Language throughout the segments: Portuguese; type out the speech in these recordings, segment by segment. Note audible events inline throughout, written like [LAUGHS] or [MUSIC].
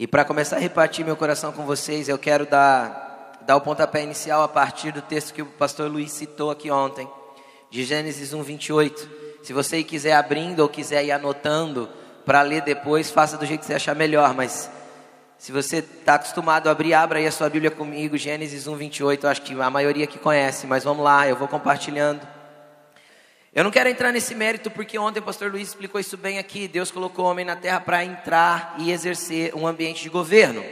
E para começar a repartir meu coração com vocês, eu quero dar, dar o pontapé inicial a partir do texto que o pastor Luiz citou aqui ontem, de Gênesis 1, 28. Se você quiser abrindo ou quiser ir anotando para ler depois, faça do jeito que você achar melhor, mas se você está acostumado a abrir, abra aí a sua Bíblia comigo, Gênesis 1, 28. Acho que a maioria que conhece, mas vamos lá, eu vou compartilhando. Eu não quero entrar nesse mérito porque ontem o pastor Luiz explicou isso bem aqui. Deus colocou o homem na terra para entrar e exercer um ambiente de governo.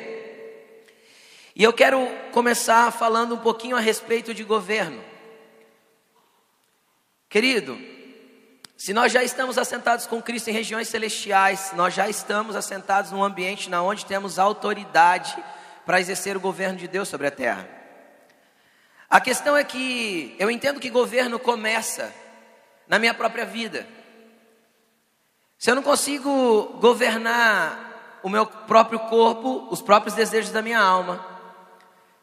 E eu quero começar falando um pouquinho a respeito de governo. Querido, se nós já estamos assentados com Cristo em regiões celestiais, nós já estamos assentados num ambiente na onde temos autoridade para exercer o governo de Deus sobre a terra. A questão é que eu entendo que governo começa na minha própria vida. Se eu não consigo governar o meu próprio corpo, os próprios desejos da minha alma,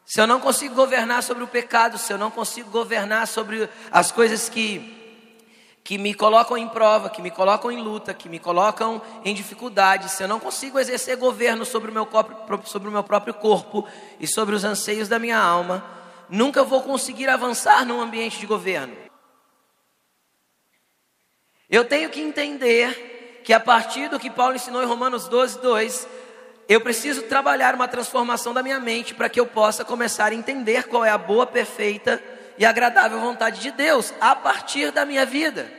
se eu não consigo governar sobre o pecado, se eu não consigo governar sobre as coisas que que me colocam em prova, que me colocam em luta, que me colocam em dificuldade, se eu não consigo exercer governo sobre o meu, sobre o meu próprio corpo e sobre os anseios da minha alma, nunca vou conseguir avançar num ambiente de governo. Eu tenho que entender que a partir do que Paulo ensinou em Romanos 12, 2, eu preciso trabalhar uma transformação da minha mente para que eu possa começar a entender qual é a boa, perfeita e agradável vontade de Deus a partir da minha vida.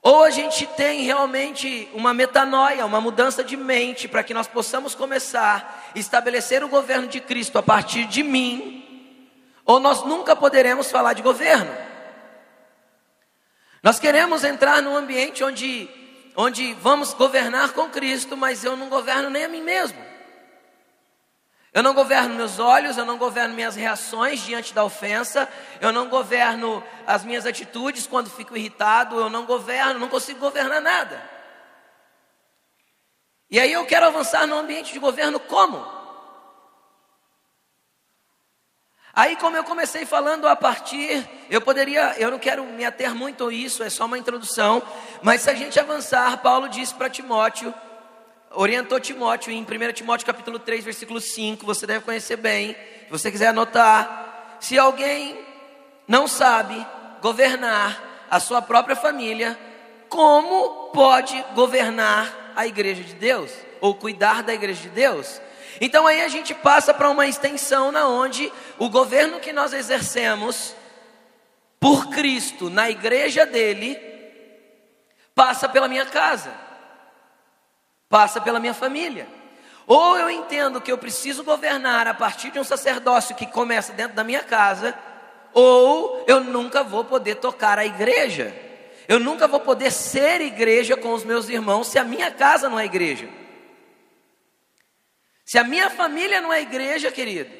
Ou a gente tem realmente uma metanoia, uma mudança de mente, para que nós possamos começar a estabelecer o governo de Cristo a partir de mim, ou nós nunca poderemos falar de governo. Nós queremos entrar num ambiente onde, onde vamos governar com Cristo, mas eu não governo nem a mim mesmo. Eu não governo meus olhos, eu não governo minhas reações diante da ofensa, eu não governo as minhas atitudes quando fico irritado, eu não governo, não consigo governar nada. E aí eu quero avançar no ambiente de governo como? Aí, como eu comecei falando a partir, eu poderia, eu não quero me ater muito a isso, é só uma introdução, mas se a gente avançar, Paulo disse para Timóteo orientou Timóteo em 1 Timóteo capítulo 3, versículo 5, você deve conhecer bem. Se você quiser anotar, se alguém não sabe governar a sua própria família, como pode governar a igreja de Deus ou cuidar da igreja de Deus? Então aí a gente passa para uma extensão na onde o governo que nós exercemos por Cristo na igreja dele passa pela minha casa passa pela minha família. Ou eu entendo que eu preciso governar a partir de um sacerdócio que começa dentro da minha casa, ou eu nunca vou poder tocar a igreja. Eu nunca vou poder ser igreja com os meus irmãos se a minha casa não é igreja. Se a minha família não é igreja, querido,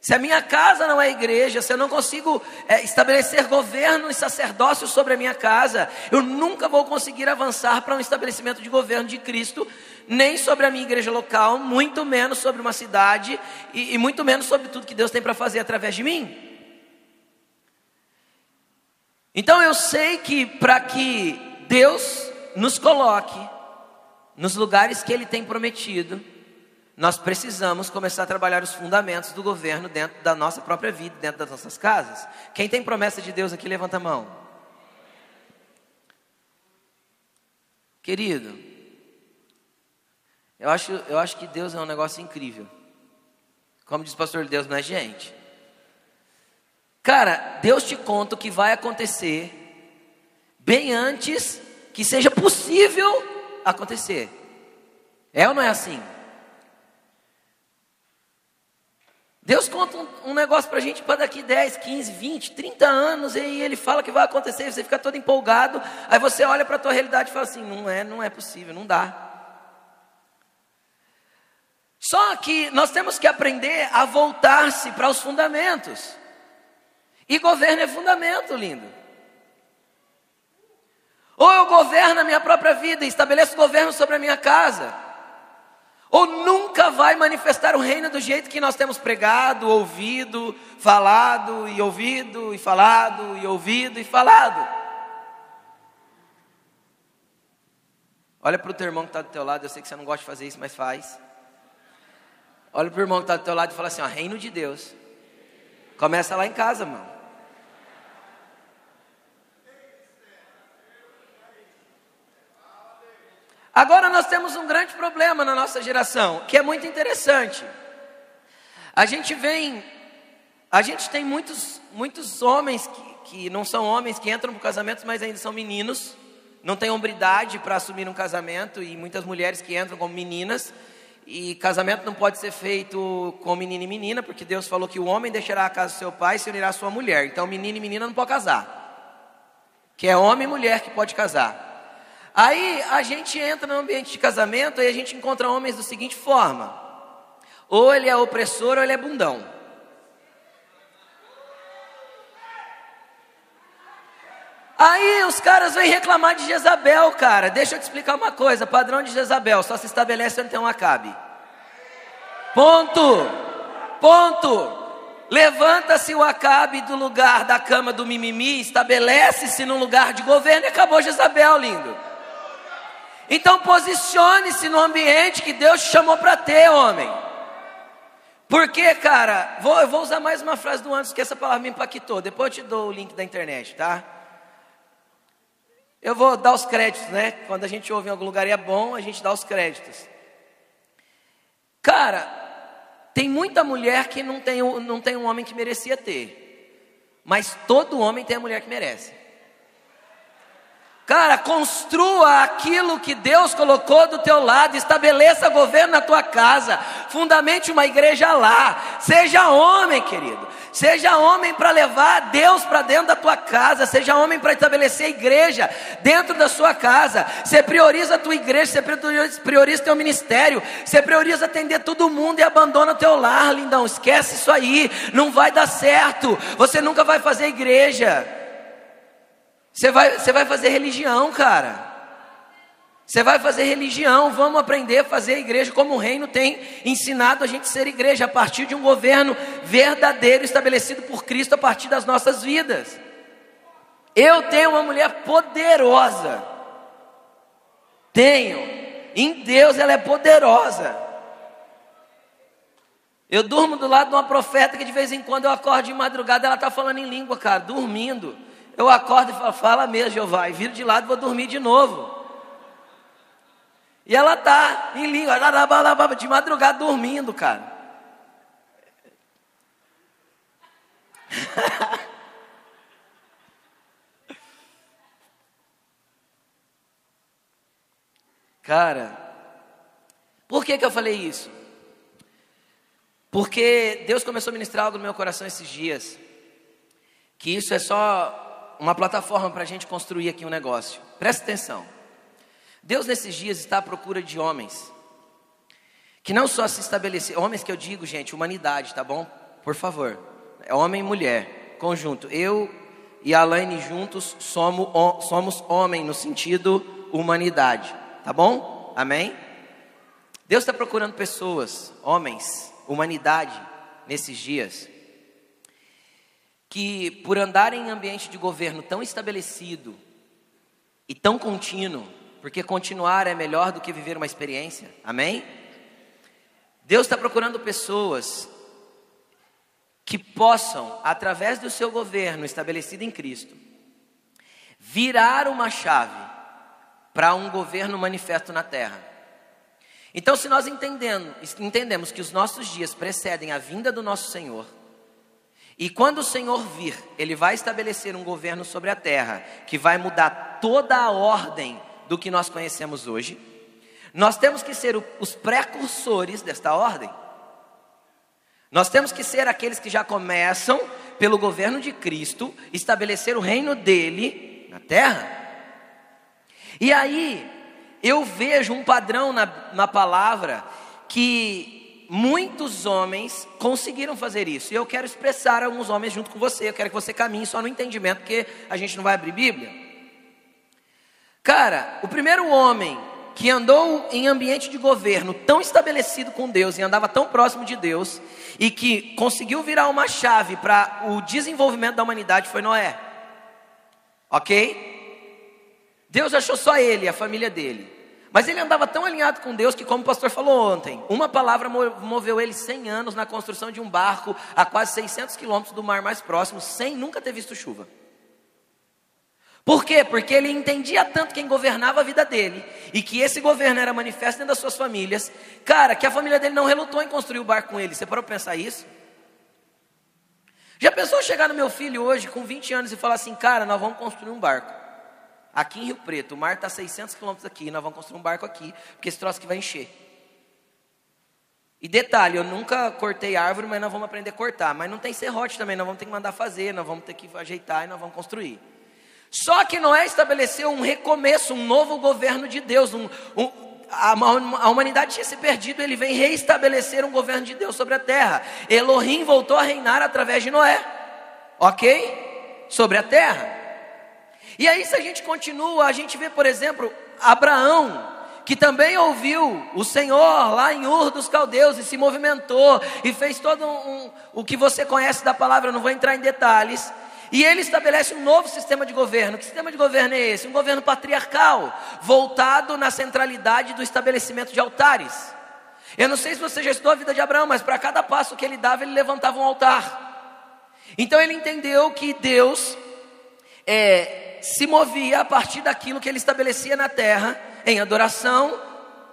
se a minha casa não é igreja, se eu não consigo é, estabelecer governo e sacerdócio sobre a minha casa, eu nunca vou conseguir avançar para um estabelecimento de governo de Cristo, nem sobre a minha igreja local, muito menos sobre uma cidade e, e muito menos sobre tudo que Deus tem para fazer através de mim. Então eu sei que para que Deus nos coloque nos lugares que Ele tem prometido, nós precisamos começar a trabalhar os fundamentos do governo dentro da nossa própria vida, dentro das nossas casas. Quem tem promessa de Deus aqui, levanta a mão. Querido, eu acho, eu acho que Deus é um negócio incrível. Como diz o pastor, Deus não é gente. Cara, Deus te conta o que vai acontecer bem antes que seja possível acontecer. É ou não é assim? Deus conta um, um negócio para a gente para daqui 10, 15, 20, 30 anos, e ele fala que vai acontecer, e você fica todo empolgado, aí você olha para a tua realidade e fala assim, não é, não é possível, não dá. Só que nós temos que aprender a voltar-se para os fundamentos. E governo é fundamento, lindo. Ou eu governo a minha própria vida, estabeleço governo sobre a minha casa ou nunca vai manifestar o reino do jeito que nós temos pregado, ouvido, falado e ouvido e falado e ouvido e falado. Olha para o teu irmão que está do teu lado, eu sei que você não gosta de fazer isso, mas faz. Olha para o irmão que está do teu lado e fala assim: ó, reino de Deus. Começa lá em casa, mano. Agora nós temos um grande problema na nossa geração, que é muito interessante. A gente vem, a gente tem muitos, muitos homens que, que não são homens que entram para casamentos, mas ainda são meninos, não têm hombridade para assumir um casamento, e muitas mulheres que entram como meninas, e casamento não pode ser feito com menino e menina, porque Deus falou que o homem deixará a casa do seu pai e se unirá à sua mulher. Então, menino e menina não pode casar. Que é homem e mulher que pode casar. Aí a gente entra no ambiente de casamento e a gente encontra homens da seguinte forma: ou ele é opressor ou ele é bundão. Aí os caras vêm reclamar de Jezabel, cara. Deixa eu te explicar uma coisa: padrão de Jezabel só se estabelece onde tem um acabe. Ponto. Ponto. Levanta-se o acabe do lugar da cama do mimimi, estabelece-se no lugar de governo e acabou Jezabel, lindo. Então posicione-se no ambiente que Deus te chamou para ter, homem. Porque, cara, vou, eu vou usar mais uma frase do antes, que essa palavra me impactou. Depois eu te dou o link da internet, tá? Eu vou dar os créditos, né? Quando a gente ouve em algum lugar e é bom, a gente dá os créditos. Cara, tem muita mulher que não tem, não tem um homem que merecia ter. Mas todo homem tem a mulher que merece. Cara, construa aquilo que Deus colocou do teu lado, estabeleça governo na tua casa, fundamente uma igreja lá. Seja homem, querido. Seja homem para levar Deus para dentro da tua casa, seja homem para estabelecer igreja dentro da sua casa. Você prioriza a tua igreja, você prioriza, prioriza teu ministério, você prioriza atender todo mundo e abandona teu lar, lindão. Esquece isso aí, não vai dar certo. Você nunca vai fazer igreja. Você vai, você vai fazer religião, cara. Você vai fazer religião, vamos aprender a fazer a igreja como o reino tem ensinado a gente ser igreja, a partir de um governo verdadeiro estabelecido por Cristo a partir das nossas vidas. Eu tenho uma mulher poderosa. Tenho. Em Deus ela é poderosa. Eu durmo do lado de uma profeta que de vez em quando eu acordo de madrugada, ela está falando em língua, cara, dormindo. Eu acordo e falo, fala mesmo, Jeová, e viro de lado e vou dormir de novo. E ela tá em língua, de madrugada dormindo, cara. [LAUGHS] cara, por que, que eu falei isso? Porque Deus começou a ministrar algo no meu coração esses dias. Que isso é só uma plataforma para a gente construir aqui um negócio. Presta atenção. Deus nesses dias está à procura de homens que não só se estabelecer, homens que eu digo, gente, humanidade, tá bom? Por favor, é homem e mulher, conjunto. Eu e a Alaine juntos somos, somos homem no sentido humanidade, tá bom? Amém? Deus está procurando pessoas, homens, humanidade, nesses dias que, por andar em ambiente de governo tão estabelecido e tão contínuo, porque continuar é melhor do que viver uma experiência, amém? Deus está procurando pessoas que possam, através do seu governo estabelecido em Cristo, virar uma chave para um governo manifesto na terra. Então, se nós entendemos, entendemos que os nossos dias precedem a vinda do nosso Senhor, e quando o Senhor vir, Ele vai estabelecer um governo sobre a terra, que vai mudar toda a ordem do que nós conhecemos hoje. Nós temos que ser os precursores desta ordem. Nós temos que ser aqueles que já começam, pelo governo de Cristo, estabelecer o reino dele na terra. E aí, eu vejo um padrão na, na palavra que muitos homens conseguiram fazer isso. E eu quero expressar alguns homens junto com você. Eu quero que você caminhe só no entendimento, porque a gente não vai abrir Bíblia. Cara, o primeiro homem que andou em ambiente de governo tão estabelecido com Deus e andava tão próximo de Deus e que conseguiu virar uma chave para o desenvolvimento da humanidade foi Noé. Ok? Deus achou só ele, a família dele. Mas ele andava tão alinhado com Deus que, como o pastor falou ontem, uma palavra moveu ele 100 anos na construção de um barco a quase 600 quilômetros do mar mais próximo, sem nunca ter visto chuva. Por quê? Porque ele entendia tanto quem governava a vida dele e que esse governo era manifesto dentro das suas famílias, cara, que a família dele não relutou em construir o barco com ele. Você parou para pensar isso? Já pensou chegar no meu filho hoje com 20 anos e falar assim, cara, nós vamos construir um barco. Aqui em Rio Preto, o mar está 600 quilômetros aqui, nós vamos construir um barco aqui, porque esse troço aqui vai encher. E detalhe, eu nunca cortei árvore, mas nós vamos aprender a cortar. Mas não tem serrote também, nós vamos ter que mandar fazer, nós vamos ter que ajeitar e nós vamos construir. Só que Noé estabeleceu um recomeço, um novo governo de Deus. Um, um, a, a, humanidade tinha se perdido, ele vem reestabelecer um governo de Deus sobre a terra. Elohim voltou a reinar através de Noé, ok? Sobre a terra. E aí, se a gente continua, a gente vê, por exemplo, Abraão, que também ouviu o Senhor lá em Ur dos Caldeus e se movimentou e fez todo um, um, o que você conhece da palavra, não vou entrar em detalhes. E ele estabelece um novo sistema de governo. Que sistema de governo é esse? Um governo patriarcal, voltado na centralidade do estabelecimento de altares. Eu não sei se você já estudou a vida de Abraão, mas para cada passo que ele dava, ele levantava um altar. Então ele entendeu que Deus é, se movia a partir daquilo que ele estabelecia na terra, em adoração,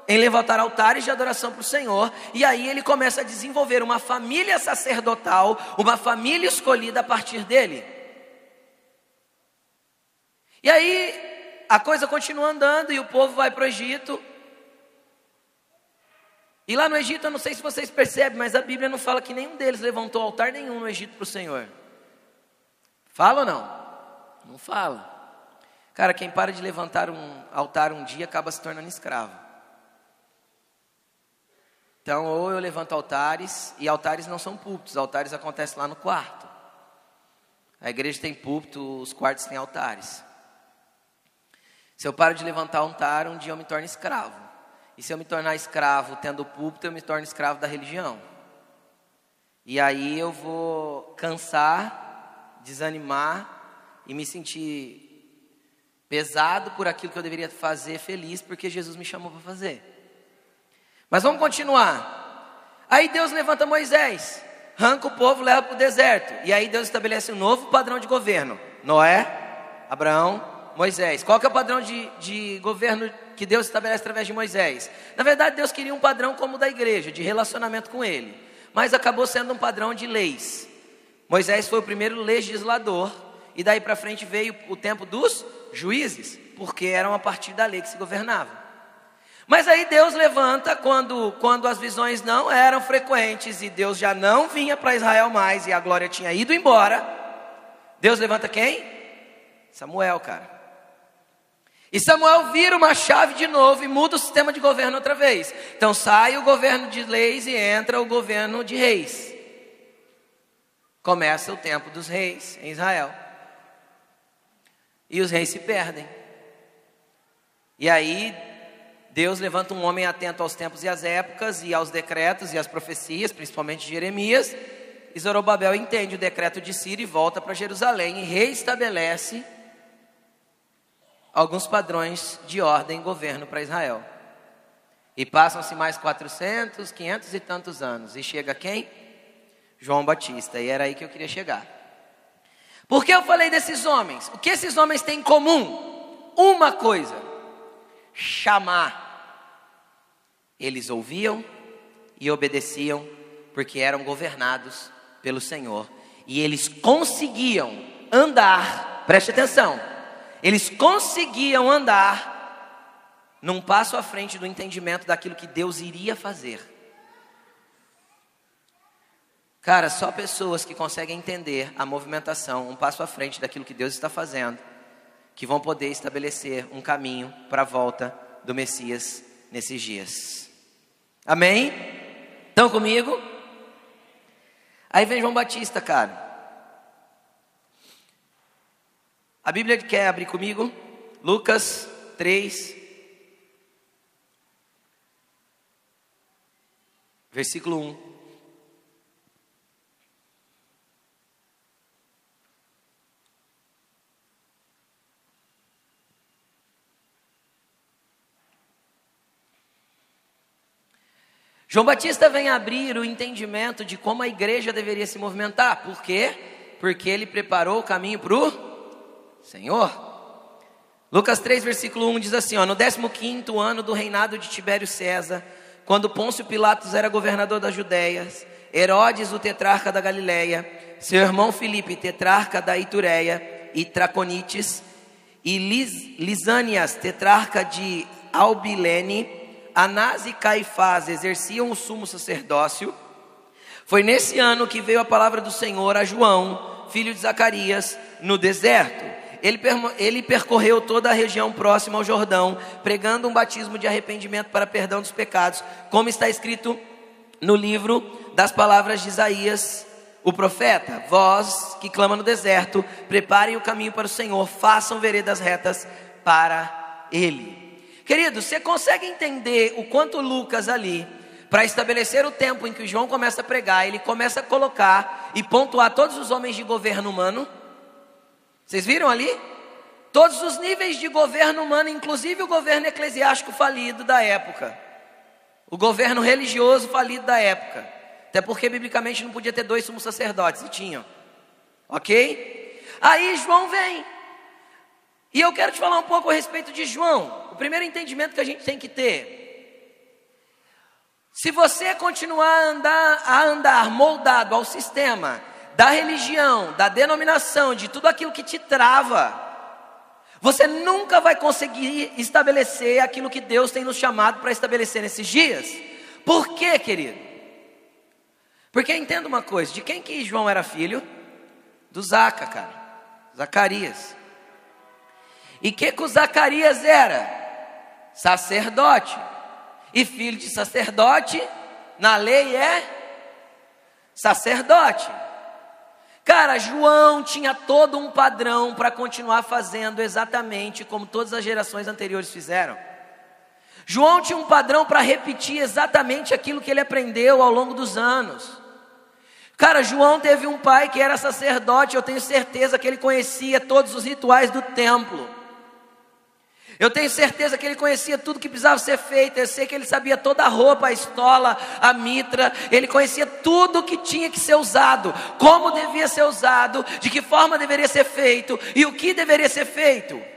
em levantar altares de adoração para o Senhor, e aí ele começa a desenvolver uma família sacerdotal, uma família escolhida a partir dele. E aí a coisa continua andando e o povo vai para o Egito. E lá no Egito, eu não sei se vocês percebem, mas a Bíblia não fala que nenhum deles levantou altar nenhum no Egito para o Senhor. Fala ou não? Não fala. Cara, quem para de levantar um altar um dia acaba se tornando escravo. Então, ou eu levanto altares, e altares não são púlpitos, altares acontecem lá no quarto. A igreja tem púlpito, os quartos têm altares. Se eu paro de levantar altar, um dia eu me torno escravo. E se eu me tornar escravo tendo púlpito, eu me torno escravo da religião. E aí eu vou cansar, desanimar e me sentir pesado por aquilo que eu deveria fazer, feliz porque Jesus me chamou para fazer. Mas vamos continuar. Aí Deus levanta Moisés, arranca o povo, leva para o deserto. E aí Deus estabelece um novo padrão de governo: Noé, Abraão, Moisés. Qual que é o padrão de, de governo que Deus estabelece através de Moisés? Na verdade, Deus queria um padrão como o da igreja, de relacionamento com Ele, mas acabou sendo um padrão de leis. Moisés foi o primeiro legislador, e daí para frente veio o tempo dos juízes, porque eram a partir da lei que se governava. Mas aí Deus levanta quando, quando as visões não eram frequentes e Deus já não vinha para Israel mais e a glória tinha ido embora. Deus levanta quem? Samuel, cara. E Samuel vira uma chave de novo e muda o sistema de governo outra vez. Então sai o governo de leis e entra o governo de reis. Começa o tempo dos reis em Israel. E os reis se perdem. E aí Deus levanta um homem atento aos tempos e às épocas e aos decretos e às profecias, principalmente de Jeremias. E Zorobabel entende o decreto de Ciro e volta para Jerusalém e reestabelece alguns padrões de ordem e governo para Israel. E passam-se mais 400, 500 e tantos anos. E chega quem? João Batista. E era aí que eu queria chegar. Por que eu falei desses homens? O que esses homens têm em comum? Uma coisa: chamar. Eles ouviam e obedeciam, porque eram governados pelo Senhor. E eles conseguiam andar, preste atenção, eles conseguiam andar num passo à frente do entendimento daquilo que Deus iria fazer. Cara, só pessoas que conseguem entender a movimentação, um passo à frente daquilo que Deus está fazendo, que vão poder estabelecer um caminho para a volta do Messias nesses dias. Amém? Estão comigo? Aí vem João Batista, cara. A Bíblia quer abrir comigo? Lucas 3, versículo 1. João Batista vem abrir o entendimento de como a igreja deveria se movimentar. Por quê? Porque ele preparou o caminho para o Senhor. Lucas 3, versículo 1 diz assim: ó, No 15 ano do reinado de Tibério César, quando Pôncio Pilatos era governador das Judéias, Herodes, o tetrarca da Galiléia, seu irmão Filipe, tetrarca da Itureia e Traconites, e Lis, Lisânias, tetrarca de Albilene, Anás e Caifás exerciam o sumo sacerdócio. Foi nesse ano que veio a palavra do Senhor a João, filho de Zacarias, no deserto. Ele, ele percorreu toda a região próxima ao Jordão, pregando um batismo de arrependimento para perdão dos pecados, como está escrito no livro das palavras de Isaías, o profeta: Vós que clama no deserto, preparem o caminho para o Senhor, façam veredas retas para Ele. Querido, você consegue entender o quanto Lucas ali, para estabelecer o tempo em que João começa a pregar, ele começa a colocar e pontuar todos os homens de governo humano? Vocês viram ali? Todos os níveis de governo humano, inclusive o governo eclesiástico falido da época, o governo religioso falido da época. Até porque biblicamente não podia ter dois sumos sacerdotes, e tinham. Ok? Aí João vem. E eu quero te falar um pouco a respeito de João. Primeiro entendimento que a gente tem que ter. Se você continuar a andar, a andar moldado ao sistema da religião, da denominação, de tudo aquilo que te trava, você nunca vai conseguir estabelecer aquilo que Deus tem nos chamado para estabelecer nesses dias. Por quê, querido? Porque entenda uma coisa: de quem que João era filho? Do Zaca, cara. Zacarias. E que que o Zacarias era? Sacerdote. E filho de sacerdote, na lei é sacerdote. Cara, João tinha todo um padrão para continuar fazendo exatamente como todas as gerações anteriores fizeram. João tinha um padrão para repetir exatamente aquilo que ele aprendeu ao longo dos anos. Cara, João teve um pai que era sacerdote, eu tenho certeza que ele conhecia todos os rituais do templo. Eu tenho certeza que ele conhecia tudo que precisava ser feito. Eu sei que ele sabia toda a roupa, a estola, a mitra. Ele conhecia tudo que tinha que ser usado, como devia ser usado, de que forma deveria ser feito e o que deveria ser feito.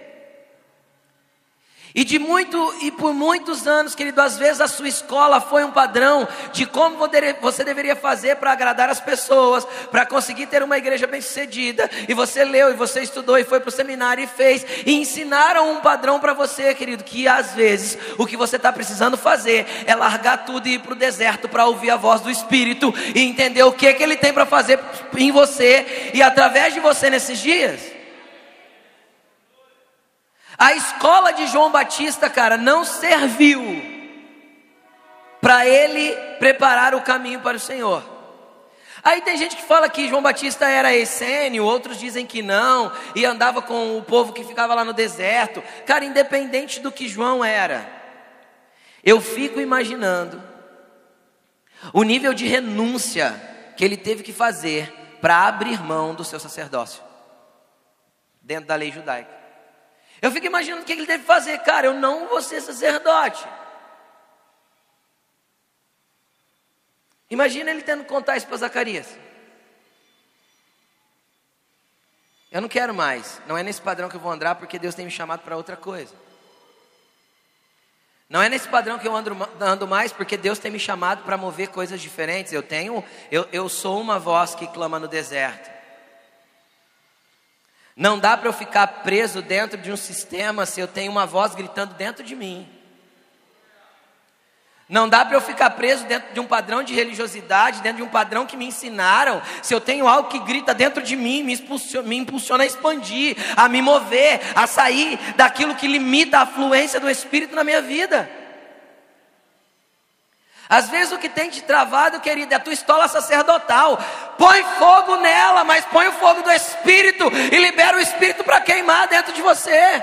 E de muito e por muitos anos, querido, às vezes a sua escola foi um padrão de como você deveria fazer para agradar as pessoas, para conseguir ter uma igreja bem-sucedida. E você leu, e você estudou, e foi para o seminário e fez, e ensinaram um padrão para você, querido, que às vezes o que você está precisando fazer é largar tudo e ir para o deserto para ouvir a voz do Espírito e entender o que que Ele tem para fazer em você e através de você nesses dias. A escola de João Batista, cara, não serviu para ele preparar o caminho para o Senhor. Aí tem gente que fala que João Batista era essênio, outros dizem que não, e andava com o povo que ficava lá no deserto. Cara, independente do que João era, eu fico imaginando o nível de renúncia que ele teve que fazer para abrir mão do seu sacerdócio dentro da lei judaica. Eu fico imaginando o que ele deve fazer. Cara, eu não vou ser sacerdote. Imagina ele tendo que contar isso para Zacarias. Eu não quero mais. Não é nesse padrão que eu vou andar, porque Deus tem me chamado para outra coisa. Não é nesse padrão que eu ando, ando mais, porque Deus tem me chamado para mover coisas diferentes. Eu tenho, eu, eu sou uma voz que clama no deserto. Não dá para eu ficar preso dentro de um sistema se eu tenho uma voz gritando dentro de mim. Não dá para eu ficar preso dentro de um padrão de religiosidade, dentro de um padrão que me ensinaram, se eu tenho algo que grita dentro de mim, me impulsiona, me impulsiona a expandir, a me mover, a sair daquilo que limita a fluência do Espírito na minha vida. Às vezes o que tem te travado, querido, é a tua estola sacerdotal. Põe fogo nela, mas põe o fogo do Espírito e libera o Espírito para queimar dentro de você.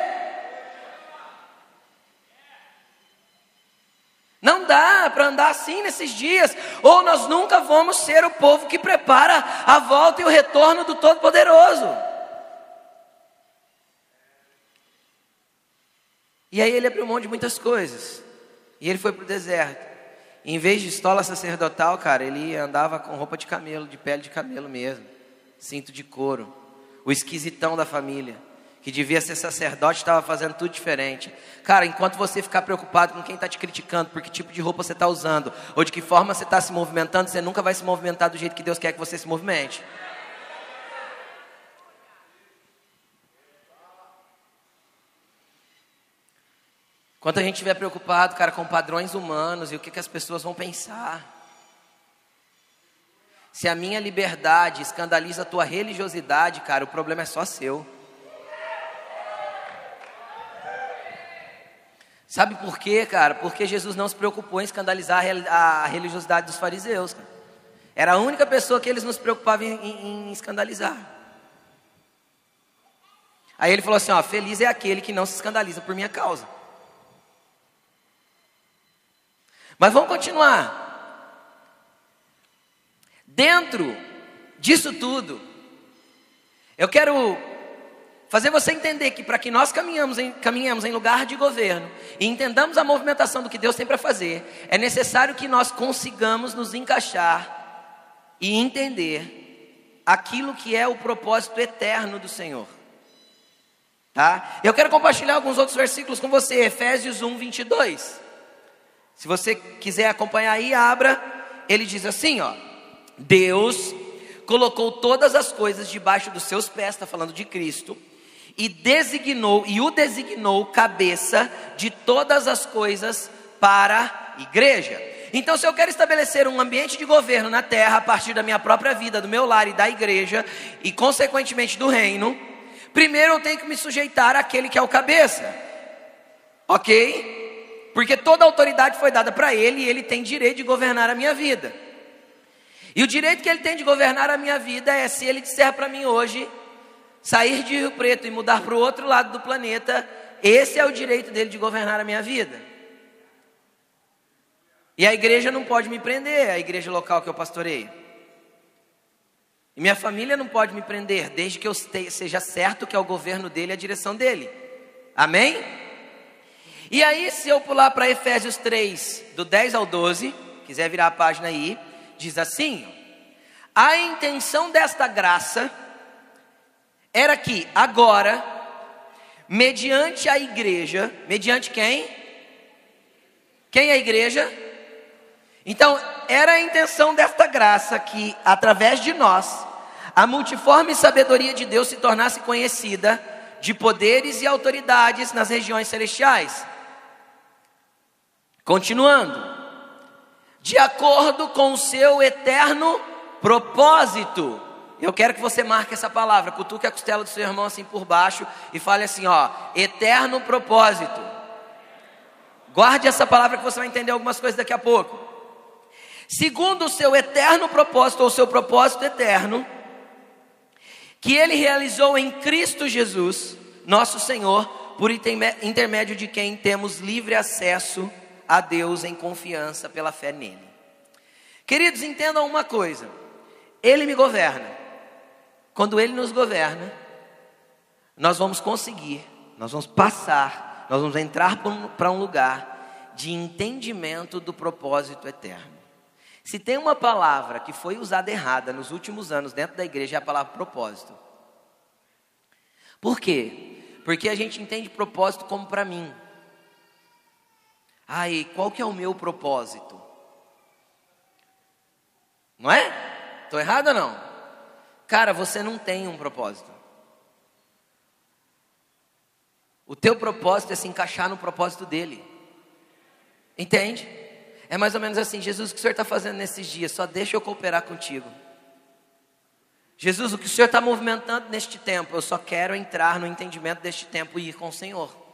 Não dá para andar assim nesses dias, ou nós nunca vamos ser o povo que prepara a volta e o retorno do Todo-Poderoso. E aí ele abriu mão de muitas coisas, e ele foi para o deserto. Em vez de estola sacerdotal, cara, ele andava com roupa de camelo, de pele de camelo mesmo, cinto de couro. O esquisitão da família, que devia ser sacerdote, estava fazendo tudo diferente. Cara, enquanto você ficar preocupado com quem está te criticando, por que tipo de roupa você está usando, ou de que forma você está se movimentando, você nunca vai se movimentar do jeito que Deus quer que você se movimente. Enquanto a gente estiver preocupado, cara, com padrões humanos e o que, que as pessoas vão pensar. Se a minha liberdade escandaliza a tua religiosidade, cara, o problema é só seu. Sabe por quê, cara? Porque Jesus não se preocupou em escandalizar a religiosidade dos fariseus. Cara. Era a única pessoa que eles não se preocupavam em, em, em escandalizar. Aí ele falou assim: ó, feliz é aquele que não se escandaliza por minha causa. Mas vamos continuar. Dentro disso tudo, eu quero fazer você entender que para que nós caminhamos em, caminhemos em lugar de governo e entendamos a movimentação do que Deus tem para fazer, é necessário que nós consigamos nos encaixar e entender aquilo que é o propósito eterno do Senhor. Tá? Eu quero compartilhar alguns outros versículos com você, Efésios 1, 22. Se você quiser acompanhar aí, abra. Ele diz assim, ó: Deus colocou todas as coisas debaixo dos seus pés, está falando de Cristo, e designou e o designou cabeça de todas as coisas para a igreja. Então, se eu quero estabelecer um ambiente de governo na terra a partir da minha própria vida, do meu lar e da igreja, e consequentemente do reino, primeiro eu tenho que me sujeitar àquele que é o cabeça, ok? Porque toda autoridade foi dada para ele e ele tem direito de governar a minha vida. E o direito que ele tem de governar a minha vida é se ele disser para mim hoje sair de Rio Preto e mudar para o outro lado do planeta, esse é o direito dele de governar a minha vida. E a igreja não pode me prender, a igreja local que eu pastoreio. E minha família não pode me prender, desde que eu seja certo que é o governo dele, a direção dele. Amém? E aí, se eu pular para Efésios 3, do 10 ao 12, quiser virar a página aí, diz assim: A intenção desta graça era que agora, mediante a igreja, mediante quem? Quem é a igreja? Então, era a intenção desta graça que, através de nós, a multiforme sabedoria de Deus se tornasse conhecida de poderes e autoridades nas regiões celestiais Continuando, de acordo com o seu eterno propósito. Eu quero que você marque essa palavra, cutuque a costela do seu irmão assim por baixo e fale assim, ó, eterno propósito. Guarde essa palavra que você vai entender algumas coisas daqui a pouco. Segundo o seu eterno propósito ou seu propósito eterno, que ele realizou em Cristo Jesus, nosso Senhor, por intermédio de quem temos livre acesso a Deus em confiança pela fé nele. Queridos, entendam uma coisa: Ele me governa. Quando Ele nos governa, nós vamos conseguir, nós vamos passar, nós vamos entrar para um lugar de entendimento do propósito eterno. Se tem uma palavra que foi usada errada nos últimos anos dentro da igreja, é a palavra propósito. Por quê? Porque a gente entende propósito como para mim. Ai, qual que é o meu propósito? Não é? Estou errado ou não? Cara, você não tem um propósito. O teu propósito é se encaixar no propósito dele. Entende? É mais ou menos assim: Jesus, o que o Senhor está fazendo nesses dias? Só deixa eu cooperar contigo. Jesus, o que o Senhor está movimentando neste tempo? Eu só quero entrar no entendimento deste tempo e ir com o Senhor.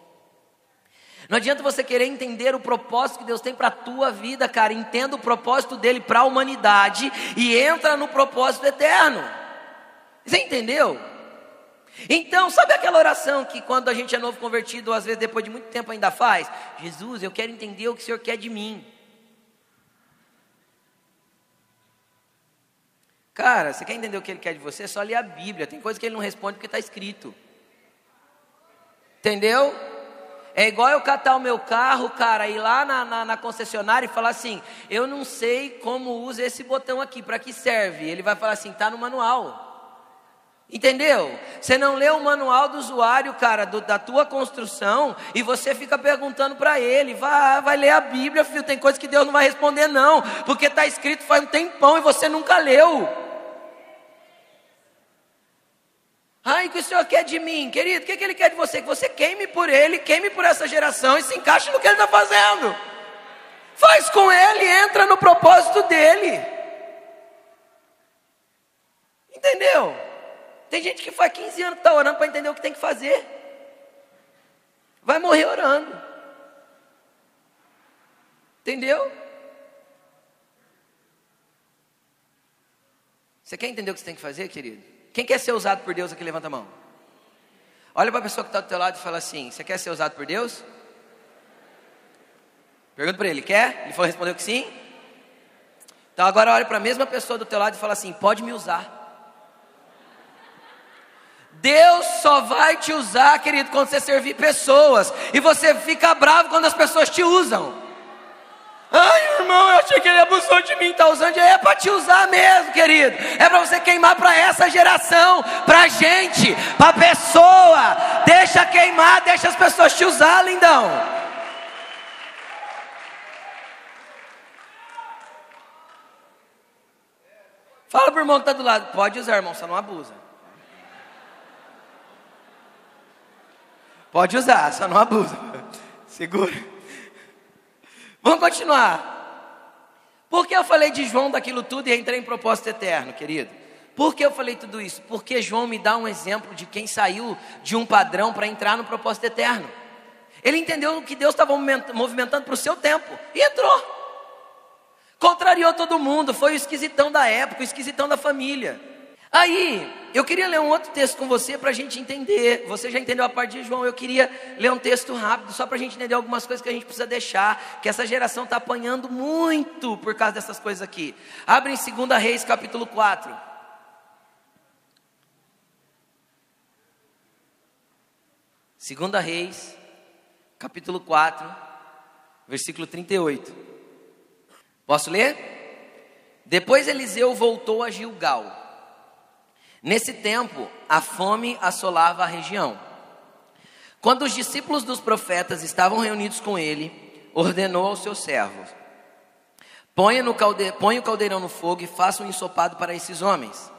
Não adianta você querer entender o propósito que Deus tem para a tua vida, cara. Entenda o propósito dele para a humanidade e entra no propósito eterno. Você entendeu? Então, sabe aquela oração que quando a gente é novo convertido, às vezes depois de muito tempo ainda faz? Jesus, eu quero entender o que o Senhor quer de mim. Cara, você quer entender o que Ele quer de você? É só ler a Bíblia. Tem coisa que Ele não responde porque está escrito. Entendeu? É igual eu catar o meu carro, cara, ir lá na, na, na concessionária e falar assim: eu não sei como usa esse botão aqui, para que serve? Ele vai falar assim: tá no manual. Entendeu? Você não lê o manual do usuário, cara, do, da tua construção, e você fica perguntando para ele, vai, vai ler a Bíblia, filho, tem coisa que Deus não vai responder, não, porque está escrito faz um tempão e você nunca leu. Ai, o que o Senhor quer de mim? Querido, o que, que Ele quer de você? Que você queime por Ele, queime por essa geração e se encaixe no que Ele está fazendo. Faz com Ele, entra no propósito dEle. Entendeu? Tem gente que faz 15 anos que está orando para entender o que tem que fazer. Vai morrer orando. Entendeu? Você quer entender o que você tem que fazer, querido? Quem quer ser usado por Deus aqui, levanta a mão. Olha para a pessoa que está do teu lado e fala assim: Você quer ser usado por Deus? Pergunta para ele: Quer? Ele falou, respondeu que sim. Então agora olha para a mesma pessoa do teu lado e fala assim: Pode me usar. Deus só vai te usar, querido, quando você servir pessoas. E você fica bravo quando as pessoas te usam. Ai, irmão, eu achei que ele abusou de mim, está usando. É para te usar mesmo, querido. É para você queimar para essa geração, para gente, para pessoa. Deixa queimar, deixa as pessoas te usar, lindão. Fala para o irmão que está do lado. Pode usar, irmão, só não abusa. Pode usar, só não abusa. Segura. Vamos continuar. Por que eu falei de João daquilo tudo e entrei em propósito eterno, querido? Por que eu falei tudo isso? Porque João me dá um exemplo de quem saiu de um padrão para entrar no propósito eterno. Ele entendeu que Deus estava movimentando para o seu tempo e entrou. Contrariou todo mundo, foi o esquisitão da época, o esquisitão da família. Aí, eu queria ler um outro texto com você para a gente entender. Você já entendeu a parte de João, eu queria ler um texto rápido, só para a gente entender algumas coisas que a gente precisa deixar, que essa geração está apanhando muito por causa dessas coisas aqui. Abre em 2 Reis, capítulo 4. Segunda Reis, capítulo 4, versículo 38. Posso ler? Depois Eliseu voltou a Gilgal Nesse tempo, a fome assolava a região. Quando os discípulos dos profetas estavam reunidos com ele, ordenou aos seus servos: Ponha, calde... Ponha o caldeirão no fogo e faça um ensopado para esses homens.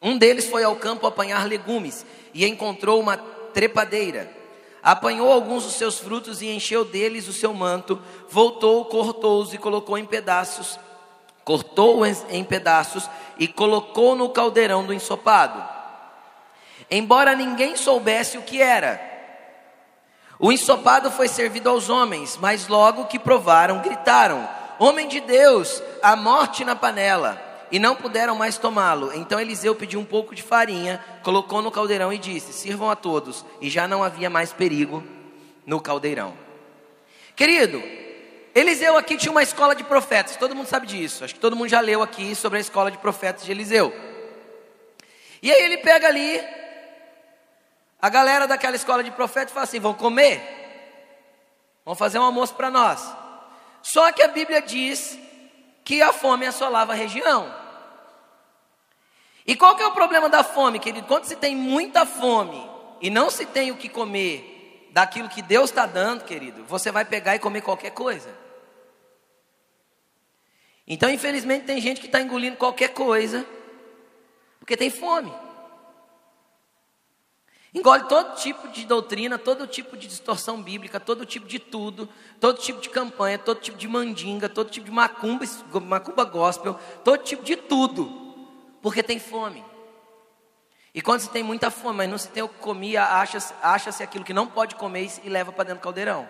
Um deles foi ao campo apanhar legumes e encontrou uma trepadeira. Apanhou alguns dos seus frutos e encheu deles o seu manto. Voltou, cortou-os e colocou em pedaços cortou em pedaços e colocou no caldeirão do ensopado. Embora ninguém soubesse o que era. O ensopado foi servido aos homens, mas logo que provaram, gritaram: Homem de Deus, a morte na panela! E não puderam mais tomá-lo. Então Eliseu pediu um pouco de farinha, colocou no caldeirão e disse: Sirvam a todos. E já não havia mais perigo no caldeirão. Querido, Eliseu aqui tinha uma escola de profetas, todo mundo sabe disso. Acho que todo mundo já leu aqui sobre a escola de profetas de Eliseu. E aí ele pega ali a galera daquela escola de profetas e fala assim: vão comer? Vamos fazer um almoço para nós. Só que a Bíblia diz que a fome assolava a região. E qual que é o problema da fome, querido? Quando se tem muita fome e não se tem o que comer daquilo que Deus está dando, querido, você vai pegar e comer qualquer coisa. Então, infelizmente, tem gente que está engolindo qualquer coisa, porque tem fome. Engole todo tipo de doutrina, todo tipo de distorção bíblica, todo tipo de tudo, todo tipo de campanha, todo tipo de mandinga, todo tipo de macumba, macumba gospel, todo tipo de tudo, porque tem fome. E quando se tem muita fome, mas não se tem o que comer, acha-se acha aquilo que não pode comer e leva para dentro do caldeirão.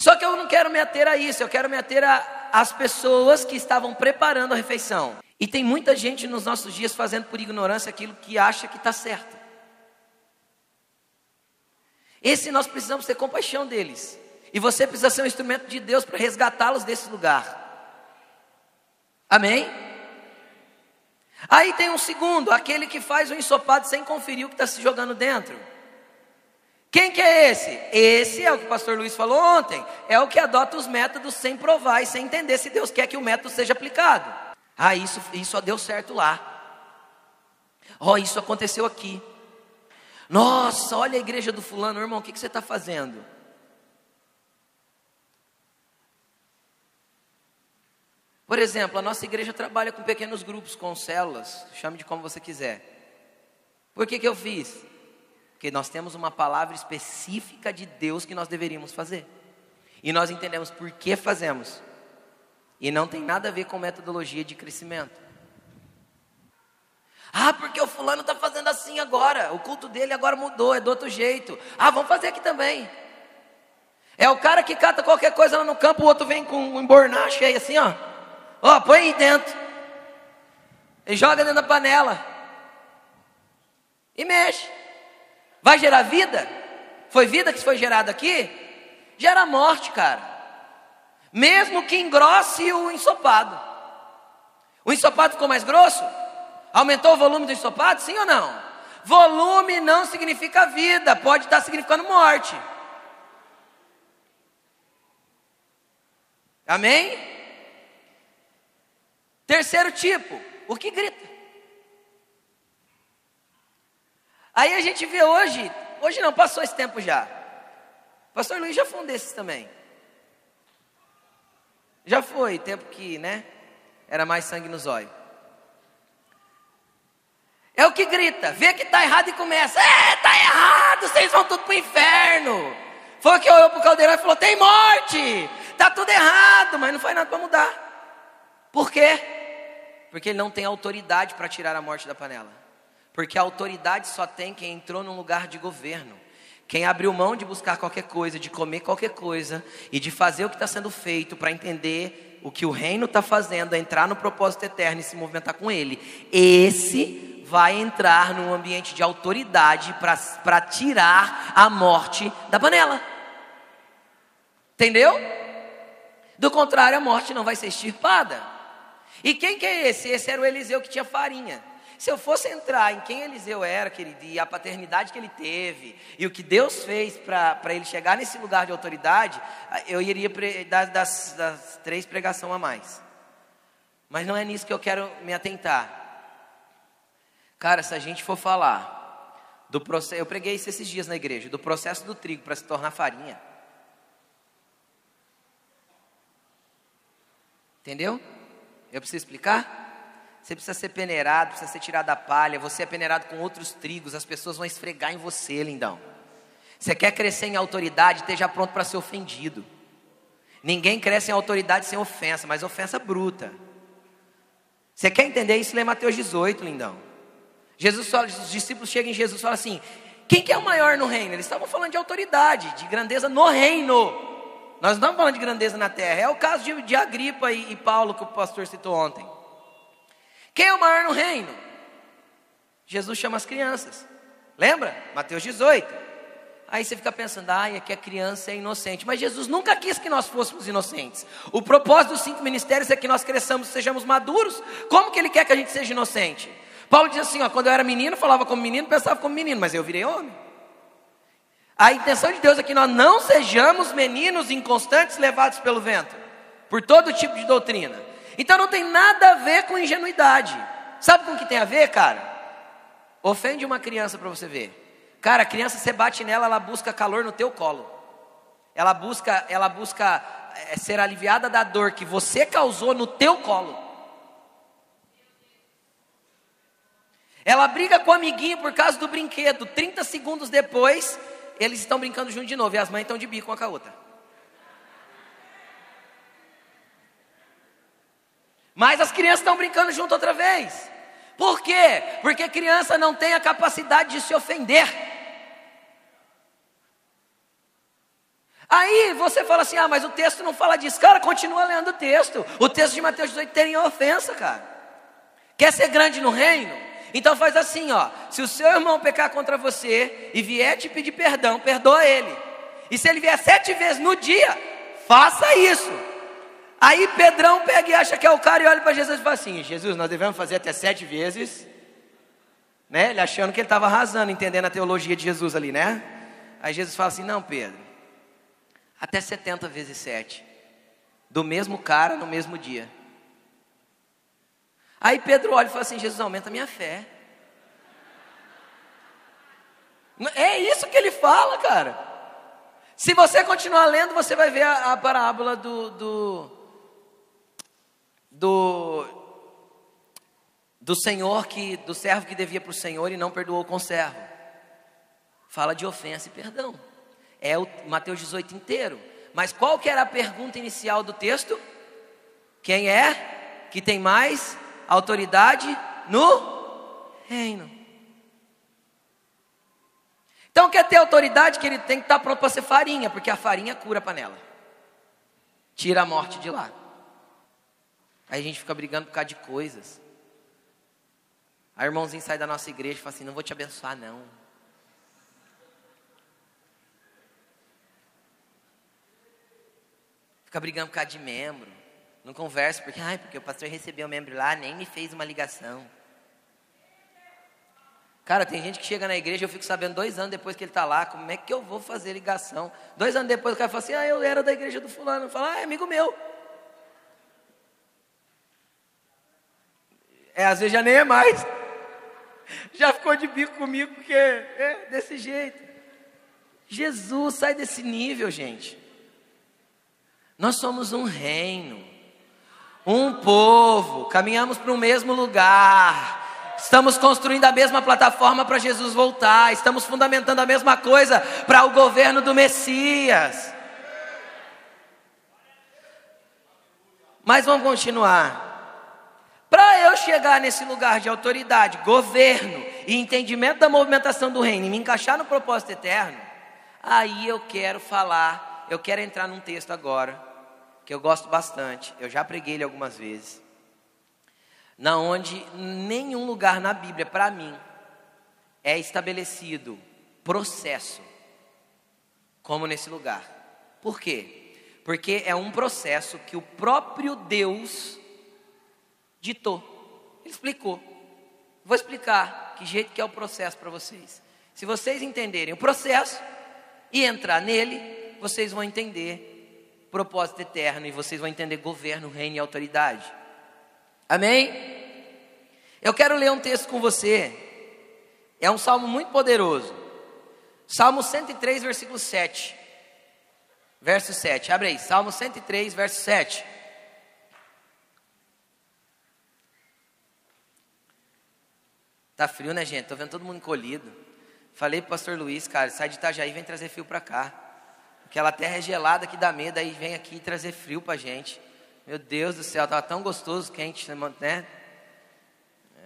Só que eu não quero me ater a isso, eu quero me ater às pessoas que estavam preparando a refeição. E tem muita gente nos nossos dias fazendo por ignorância aquilo que acha que está certo. Esse nós precisamos ter compaixão deles. E você precisa ser um instrumento de Deus para resgatá-los desse lugar. Amém? Aí tem um segundo, aquele que faz o ensopado sem conferir o que está se jogando dentro. Quem que é esse? Esse é o que o pastor Luiz falou ontem. É o que adota os métodos sem provar e sem entender se Deus quer que o método seja aplicado. Ah, isso, isso deu certo lá. Ó, oh, isso aconteceu aqui. Nossa, olha a igreja do fulano, irmão, o que, que você está fazendo? Por exemplo, a nossa igreja trabalha com pequenos grupos, com células, chame de como você quiser. Por que, que eu fiz? Porque nós temos uma palavra específica de Deus que nós deveríamos fazer. E nós entendemos por que fazemos. E não tem nada a ver com metodologia de crescimento. Ah, porque o fulano está fazendo assim agora. O culto dele agora mudou, é do outro jeito. Ah, vamos fazer aqui também. É o cara que cata qualquer coisa lá no campo, o outro vem com um embornar cheio assim, ó. Ó, põe aí dentro. E joga dentro da panela. E mexe. Vai gerar vida? Foi vida que foi gerada aqui? Gera morte, cara. Mesmo que engrosse o ensopado. O ensopado ficou mais grosso? Aumentou o volume do ensopado? Sim ou não? Volume não significa vida, pode estar significando morte. Amém? Terceiro tipo, o que grita. Aí a gente vê hoje, hoje não, passou esse tempo já. Pastor Luiz já foi um desses também. Já foi, tempo que, né, era mais sangue nos olhos. É o que grita, vê que está errado e começa, é, está errado, vocês vão tudo para o inferno. Foi o que olhou para o caldeirão e falou, tem morte, está tudo errado, mas não faz nada para mudar. Por quê? Porque ele não tem autoridade para tirar a morte da panela. Porque a autoridade só tem quem entrou num lugar de governo. Quem abriu mão de buscar qualquer coisa, de comer qualquer coisa e de fazer o que está sendo feito para entender o que o reino está fazendo, entrar no propósito eterno e se movimentar com ele. Esse vai entrar num ambiente de autoridade para tirar a morte da panela. Entendeu? Do contrário, a morte não vai ser extirpada. E quem que é esse? Esse era o Eliseu que tinha farinha. Se eu fosse entrar em quem Eliseu era, querido, e a paternidade que ele teve, e o que Deus fez para ele chegar nesse lugar de autoridade, eu iria dar das, das três pregação a mais. Mas não é nisso que eu quero me atentar. Cara, se a gente for falar do processo, eu preguei isso esses dias na igreja, do processo do trigo para se tornar farinha. Entendeu? Eu preciso explicar? Você precisa ser peneirado, precisa ser tirado da palha. Você é peneirado com outros trigos, as pessoas vão esfregar em você, lindão. Você quer crescer em autoridade, esteja pronto para ser ofendido. Ninguém cresce em autoridade sem ofensa, mas ofensa bruta. Você quer entender isso? Lê Mateus 18, lindão. Jesus fala, os discípulos chegam em Jesus e falam assim: quem que é o maior no reino? Eles estavam falando de autoridade, de grandeza no reino. Nós não estamos falando de grandeza na terra. É o caso de, de Agripa e, e Paulo que o pastor citou ontem. Quem é o maior no reino? Jesus chama as crianças. Lembra? Mateus 18. Aí você fica pensando, ai, é que a criança é inocente. Mas Jesus nunca quis que nós fôssemos inocentes. O propósito dos cinco ministérios é que nós cresçamos, sejamos maduros. Como que ele quer que a gente seja inocente? Paulo diz assim: ó, quando eu era menino, falava como menino, pensava como menino, mas eu virei homem. A intenção de Deus é que nós não sejamos meninos inconstantes levados pelo vento, por todo tipo de doutrina. Então não tem nada a ver com ingenuidade. Sabe com o que tem a ver, cara? Ofende uma criança para você ver. Cara, a criança você bate nela, ela busca calor no teu colo. Ela busca, ela busca é, ser aliviada da dor que você causou no teu colo. Ela briga com o amiguinho por causa do brinquedo. 30 segundos depois, eles estão brincando junto de novo e as mães estão de bico uma com a outra. Mas as crianças estão brincando junto outra vez. Por quê? Porque criança não tem a capacidade de se ofender. Aí você fala assim: ah, mas o texto não fala disso. Cara, continua lendo o texto. O texto de Mateus 18 tem ofensa, cara. Quer ser grande no reino? Então faz assim, ó. Se o seu irmão pecar contra você e vier te pedir perdão, perdoa ele. E se ele vier sete vezes no dia, faça isso. Aí Pedrão pega e acha que é o cara e olha para Jesus e fala assim: Jesus, nós devemos fazer até sete vezes. Né? Ele achando que ele estava arrasando, entendendo a teologia de Jesus ali, né? Aí Jesus fala assim: Não, Pedro, até 70 vezes 7. Do mesmo cara no mesmo dia. Aí Pedro olha e fala assim: Jesus, aumenta a minha fé. É isso que ele fala, cara. Se você continuar lendo, você vai ver a, a parábola do, do, do, do senhor que, do servo que devia para o senhor e não perdoou com o servo. Fala de ofensa e perdão. É o Mateus 18 inteiro. Mas qual que era a pergunta inicial do texto? Quem é que tem mais autoridade no reino? Então quer ter autoridade que ele tem que estar pronto para ser farinha, porque a farinha cura a panela. Tira a morte de lá. Aí a gente fica brigando por causa de coisas. Aí o irmãozinho sai da nossa igreja e fala assim: Não vou te abençoar, não. Fica brigando por causa de membro. Não conversa, porque, ai, porque o pastor recebeu um membro lá, nem me fez uma ligação. Cara, tem gente que chega na igreja, eu fico sabendo dois anos depois que ele está lá, como é que eu vou fazer ligação? Dois anos depois o cara fala assim, ah, eu era da igreja do fulano. Fala, ah, é amigo meu. É, às vezes já nem é mais. [LAUGHS] Já ficou de bico comigo, porque é desse jeito. Jesus, sai desse nível, gente. Nós somos um reino, um povo, caminhamos para o mesmo lugar. Estamos construindo a mesma plataforma para Jesus voltar. Estamos fundamentando a mesma coisa para o governo do Messias. Mas vamos continuar. Eu chegar nesse lugar de autoridade, governo e entendimento da movimentação do reino e me encaixar no propósito eterno, aí eu quero falar, eu quero entrar num texto agora, que eu gosto bastante, eu já preguei ele algumas vezes na onde nenhum lugar na Bíblia, para mim, é estabelecido processo como nesse lugar. Por quê? Porque é um processo que o próprio Deus ditou. Explicou. Vou explicar que jeito que é o processo para vocês. Se vocês entenderem o processo e entrar nele, vocês vão entender propósito eterno e vocês vão entender governo, reino e autoridade. Amém? Eu quero ler um texto com você. É um salmo muito poderoso. Salmo 103, versículo 7. Verso 7. Abre aí. Salmo 103, verso 7. Tá frio, né, gente? Tô vendo todo mundo encolhido. Falei pro pastor Luiz, cara, sai de Itajaí e vem trazer frio para cá. Aquela terra é gelada que dá medo, aí vem aqui trazer frio pra gente. Meu Deus do céu, estava tão gostoso, quente, né?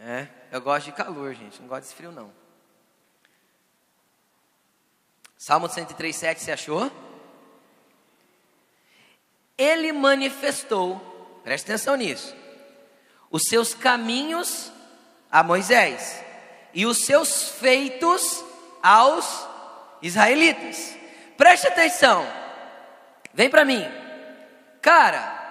É, eu gosto de calor, gente, não gosto desse frio, não. Salmo 103, 7, você achou? Ele manifestou, preste atenção nisso, os seus caminhos a Moisés e os seus feitos aos israelitas. Preste atenção, vem para mim, cara.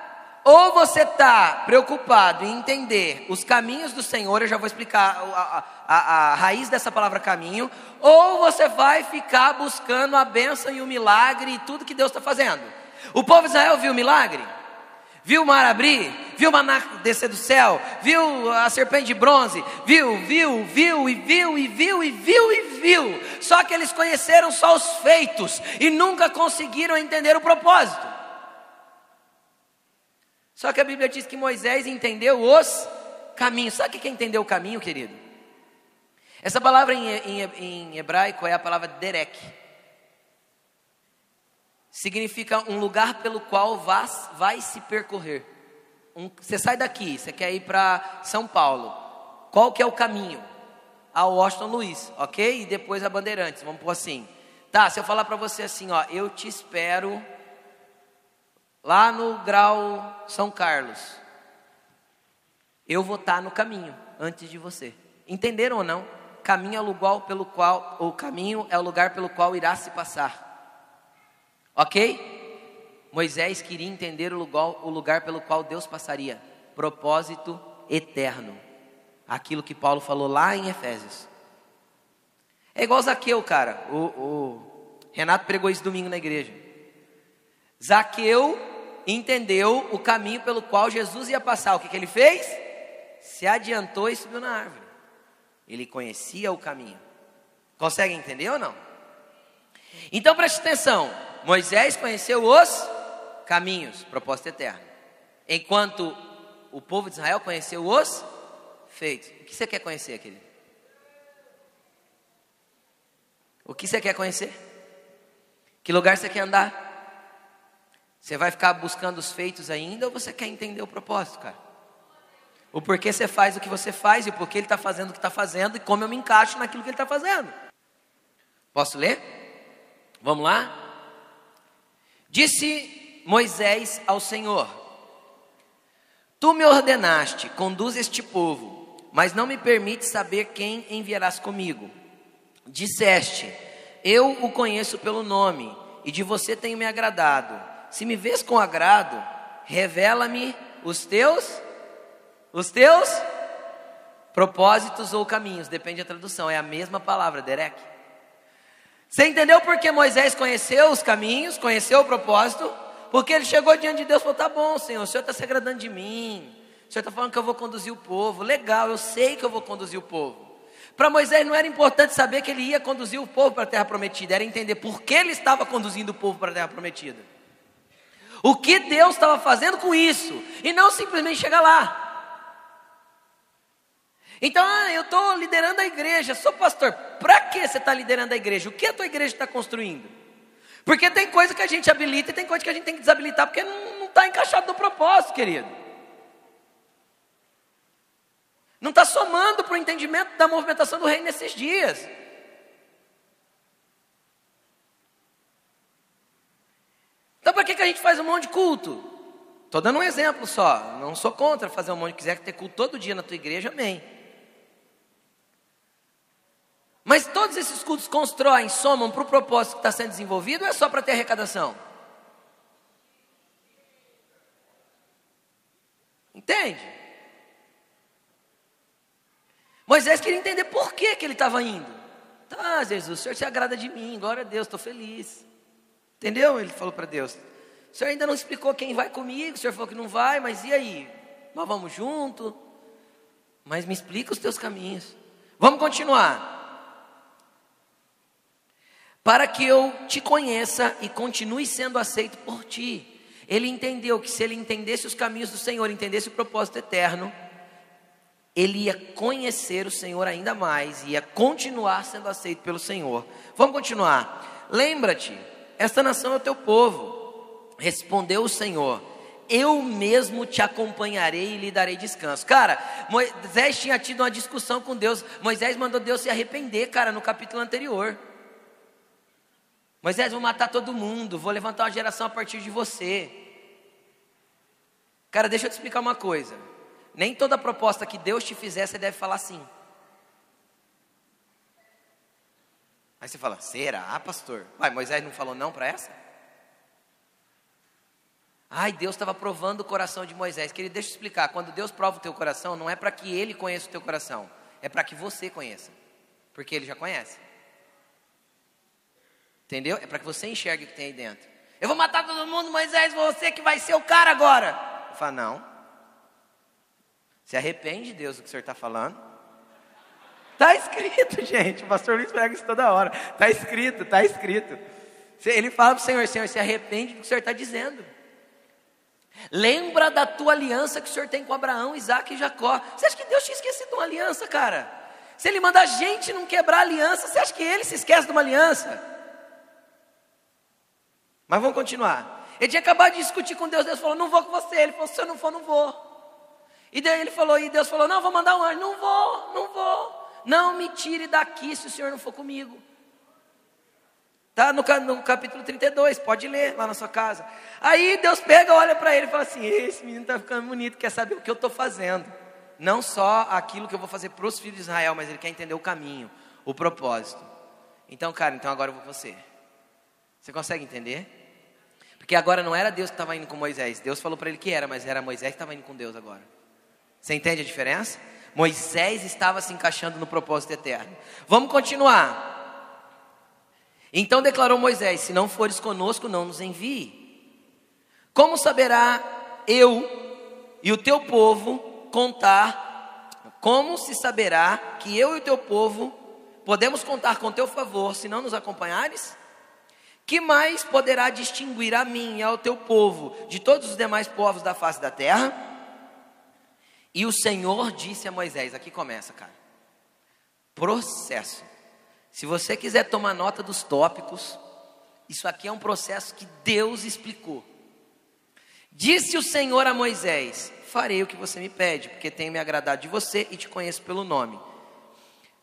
Ou você está preocupado em entender os caminhos do Senhor, eu já vou explicar a, a, a, raiz dessa palavra caminho, ou você vai ficar buscando a bênção e o milagre e tudo que Deus está fazendo. O povo de Israel viu o milagre? Viu o mar abrir? Viu o maná descer do céu? Viu a serpente de bronze? Viu, viu, viu e viu e viu e viu e viu. Só que eles conheceram só os feitos e nunca conseguiram entender o propósito. Só que a Bíblia diz que Moisés entendeu os caminhos. Sabe o que é entender o caminho, querido? Essa palavra em, em, em hebraico é a palavra derek. Significa um lugar pelo qual vai, vai se percorrer. Um, você sai daqui, você quer ir para São Paulo. Qual que é o caminho? A Washington Luiz, ok? E depois a Bandeirantes, vamos pôr assim. Tá, se eu falar para você assim, ó, eu te espero lá no grau São Carlos, eu vou estar no caminho antes de você. Entenderam ou não? Caminho é o lugar pelo qual o caminho é o lugar pelo qual irá se passar. OK? Moisés queria entender o lugar, o lugar pelo qual Deus passaria. Propósito eterno. Aquilo que Paulo falou lá em Efésios. É igual Zaqueu, cara. O, o Renato pregou isso domingo na igreja. Zaqueu entendeu o caminho pelo qual Jesus ia passar. O que, que ele fez? Se adiantou e subiu na árvore. Ele conhecia o caminho. Consegue entender ou não? Então preste atenção: Moisés conheceu os caminhos, propósito eterno, enquanto o povo de Israel conheceu os feitos. O que você quer conhecer, querido? O que você quer conhecer? Que lugar você quer andar? Você vai ficar buscando os feitos ainda ou você quer entender o propósito, cara? O porquê você faz o que você faz e o porquê ele está fazendo o que está fazendo e como eu me encaixo naquilo que ele está fazendo. Posso ler? Vamos lá? Disse Moisés ao Senhor: Tu me ordenaste, conduz este povo, mas não me permite saber quem enviarás comigo. Disseste: Eu o conheço pelo nome, e de você tenho me agradado se me vês com agrado, revela-me os teus, os teus propósitos ou caminhos, depende da tradução, é a mesma palavra, Derek. Você entendeu por que Moisés conheceu os caminhos, conheceu o propósito? Porque ele chegou diante de Deus e falou: Tá bom, Senhor, o Senhor está se agradando de mim, o Senhor está falando que eu vou conduzir o povo, legal, eu sei que eu vou conduzir o povo. Para Moisés não era importante saber que ele ia conduzir o povo para a terra prometida, era entender por que ele estava conduzindo o povo para a terra prometida. O que Deus estava fazendo com isso? E não simplesmente chegar lá. Então, ah, eu estou liderando a igreja, sou pastor. Para que você está liderando a igreja? O que a tua igreja está construindo? Porque tem coisa que a gente habilita e tem coisa que a gente tem que desabilitar, porque não está encaixado no propósito, querido. Não está somando para o entendimento da movimentação do reino nesses dias. Então, para que, que a gente faz um monte de culto? Estou dando um exemplo só. Não sou contra fazer um monte. Quiser ter culto todo dia na tua igreja, amém. Mas todos esses cultos constroem, somam para o propósito que está sendo desenvolvido ou é só para ter arrecadação? Entende? Moisés queria entender por que, que ele estava indo. Tá, Jesus, o Senhor se agrada de mim, glória a Deus, estou feliz. Entendeu? Ele falou para Deus: O senhor ainda não explicou quem vai comigo, o senhor falou que não vai, mas e aí? Nós vamos junto? Mas me explica os teus caminhos. Vamos continuar. Para que eu te conheça e continue sendo aceito por ti. Ele entendeu que se ele entendesse os caminhos do Senhor, entendesse o propósito eterno, ele ia conhecer o Senhor ainda mais, ia continuar sendo aceito pelo Senhor. Vamos continuar. Lembra-te esta nação é o teu povo. Respondeu o Senhor: Eu mesmo te acompanharei e lhe darei descanso. Cara, Moisés tinha tido uma discussão com Deus. Moisés mandou Deus se arrepender, cara, no capítulo anterior. Moisés, vou matar todo mundo, vou levantar uma geração a partir de você. Cara, deixa eu te explicar uma coisa. Nem toda proposta que Deus te fizer, você deve falar sim. Aí você fala, será, pastor? Uai, Moisés não falou não para essa? Ai, Deus estava provando o coração de Moisés. Querido, deixa eu explicar. Quando Deus prova o teu coração, não é para que ele conheça o teu coração, é para que você conheça, porque ele já conhece. Entendeu? É para que você enxergue o que tem aí dentro. Eu vou matar todo mundo, Moisés, você que vai ser o cara agora. Fala, não. Se arrepende, Deus, do que o senhor está falando. Está escrito, [LAUGHS] gente. O pastor Luiz prega isso toda hora. Está escrito, está escrito. Ele fala para o Senhor, Senhor, se arrepende do que o Senhor está dizendo. Lembra da tua aliança que o Senhor tem com Abraão, Isaac e Jacó. Você acha que Deus tinha esquecido de uma aliança, cara? Se Ele manda a gente não quebrar a aliança, você acha que Ele se esquece de uma aliança? Mas vamos continuar. Ele tinha acabado de discutir com Deus, Deus falou, não vou com você. Ele falou, se eu não for, não vou. E daí ele falou, e Deus falou, não, vou mandar um anjo. Não vou, não vou. Não me tire daqui se o Senhor não for comigo. Está no, no, capítulo 32, pode ler lá na sua casa. Aí Deus pega, olha para ele e fala assim: Esse menino está ficando bonito, quer saber o que eu estou fazendo. Não só aquilo que eu vou fazer para os filhos de Israel, mas ele quer entender o caminho, o propósito. Então, cara, então agora eu vou com você. Você consegue entender? Porque agora não era Deus que estava indo com Moisés. Deus falou para ele que era, mas era Moisés que estava indo com Deus agora. Você entende a diferença? Moisés estava se encaixando no propósito eterno. Vamos continuar. Então declarou Moisés: Se não fores conosco, não nos envie. Como saberá eu e o teu povo contar? Como se saberá que eu e o teu povo podemos contar com teu favor se não nos acompanhares? Que mais poderá distinguir a mim e ao teu povo de todos os demais povos da face da terra? E o Senhor disse a Moisés: aqui começa, cara. Processo. Se você quiser tomar nota dos tópicos, isso aqui é um processo que Deus explicou. Disse o Senhor a Moisés: Farei o que você me pede, porque tenho me agradado de você e te conheço pelo nome.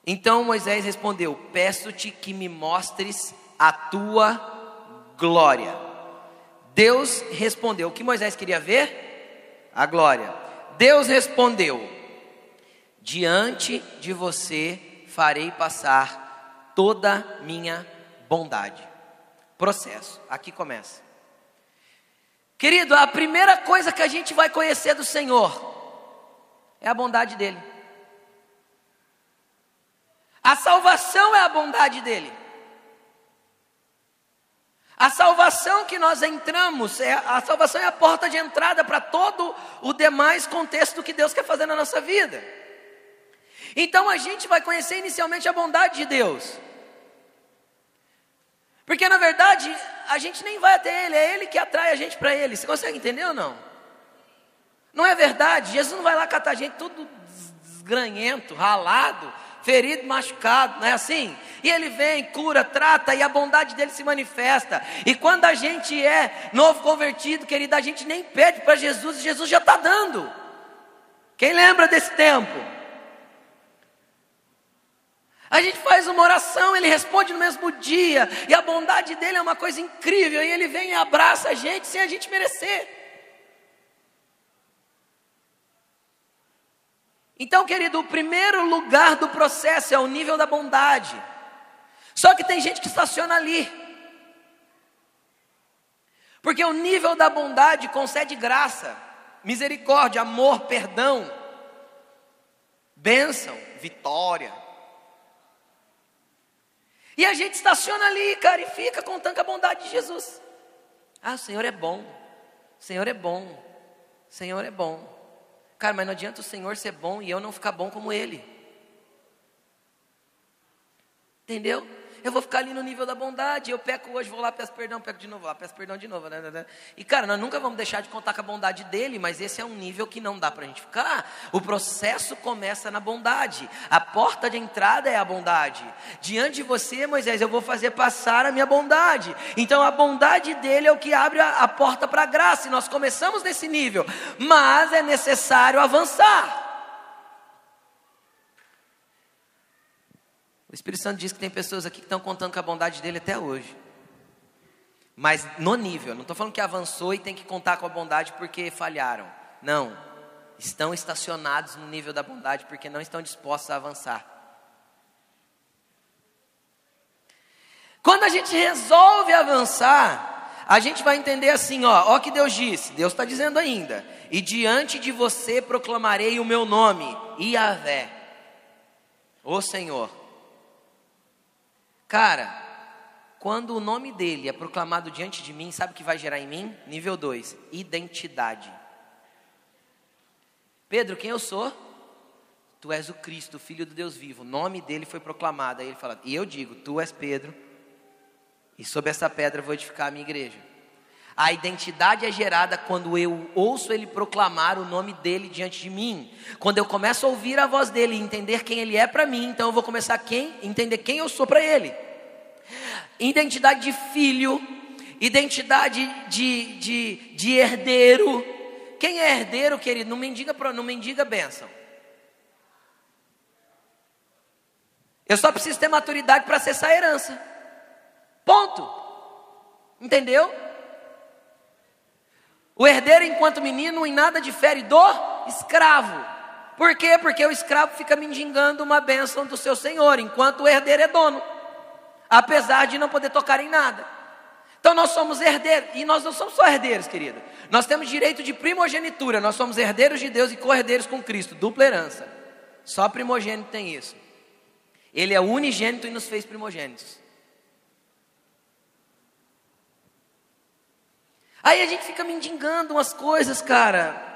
Então Moisés respondeu: Peço-te que me mostres a tua glória. Deus respondeu: O que Moisés queria ver? A glória. Deus respondeu: Diante de você farei passar toda minha bondade. Processo, aqui começa. Querido, a primeira coisa que a gente vai conhecer do Senhor é a bondade dEle. A salvação é a bondade dEle. A salvação que nós entramos, é, a salvação é a porta de entrada para todo o demais contexto que Deus quer fazer na nossa vida. Então a gente vai conhecer inicialmente a bondade de Deus. Porque na verdade, a gente nem vai até Ele, é Ele que atrai a gente para Ele. Você consegue entender ou não? Não é verdade? Jesus não vai lá catar a gente tudo desgranhento, ralado, ferido, machucado, não é assim? E Ele vem, cura, trata e a bondade dele se manifesta. E quando a gente é novo convertido, querido, a gente nem pede para Jesus Jesus já está dando. Quem lembra desse tempo? A gente faz uma oração, ele responde no mesmo dia, e a bondade dele é uma coisa incrível, e ele vem e abraça a gente sem a gente merecer. Então, querido, o primeiro lugar do processo é o nível da bondade. Só que tem gente que estaciona ali. Porque o nível da bondade concede graça, misericórdia, amor, perdão, bênção, vitória. E a gente estaciona ali, cara, e fica contando a bondade de Jesus. Ah, o Senhor é bom. O Senhor é bom. O Senhor é bom. Cara, mas não adianta o Senhor ser bom e eu não ficar bom como Ele. Entendeu? Eu vou ficar ali no nível da bondade. Eu peco hoje, vou lá, peço perdão, peco de novo, lá, peço perdão de novo. Né, né, né. E cara, nós nunca vamos deixar de contar com a bondade dele, mas esse é um nível que não dá para a gente ficar. O processo começa na bondade. A porta de entrada é a bondade. Diante de você, Moisés, eu vou fazer passar a minha bondade. Então a bondade dele é o que abre a, a porta para a graça. E nós começamos nesse nível, mas é necessário avançar. O Espírito Santo diz que tem pessoas aqui que estão contando com a bondade dele até hoje. Mas no nível, não estou falando que avançou e tem que contar com a bondade porque falharam. Não. Estão estacionados no nível da bondade porque não estão dispostos a avançar. Quando a gente resolve avançar, a gente vai entender assim, ó, ó que Deus disse, Deus está dizendo ainda, e diante de você proclamarei o meu nome, Iavé, o Senhor. Cara, quando o nome dele é proclamado diante de mim, sabe o que vai gerar em mim? Nível 2, identidade. Pedro, quem eu sou? Tu és o Cristo, filho do Deus vivo. O nome dele foi proclamado. Aí ele fala: E eu digo: Tu és Pedro, e sob essa pedra vou edificar a minha igreja. A identidade é gerada quando eu ouço ele proclamar o nome dele diante de mim. Quando eu começo a ouvir a voz dele e entender quem ele é para mim, então eu vou começar a entender quem eu sou para ele. Identidade de filho, identidade de, de, de herdeiro. Quem é herdeiro, querido? Não mendiga, não mendiga bênção. Eu só preciso ter maturidade para acessar a herança. Ponto. Entendeu? O herdeiro, enquanto menino, em nada difere do escravo. Por quê? Porque o escravo fica mendigando uma bênção do seu senhor, enquanto o herdeiro é dono, apesar de não poder tocar em nada. Então nós somos herdeiros, e nós não somos só herdeiros, querido. Nós temos direito de primogenitura, nós somos herdeiros de Deus e co-herdeiros com Cristo, dupla herança. Só primogênito tem isso. Ele é unigênito e nos fez primogênitos. Aí a gente fica mendigando umas coisas, cara.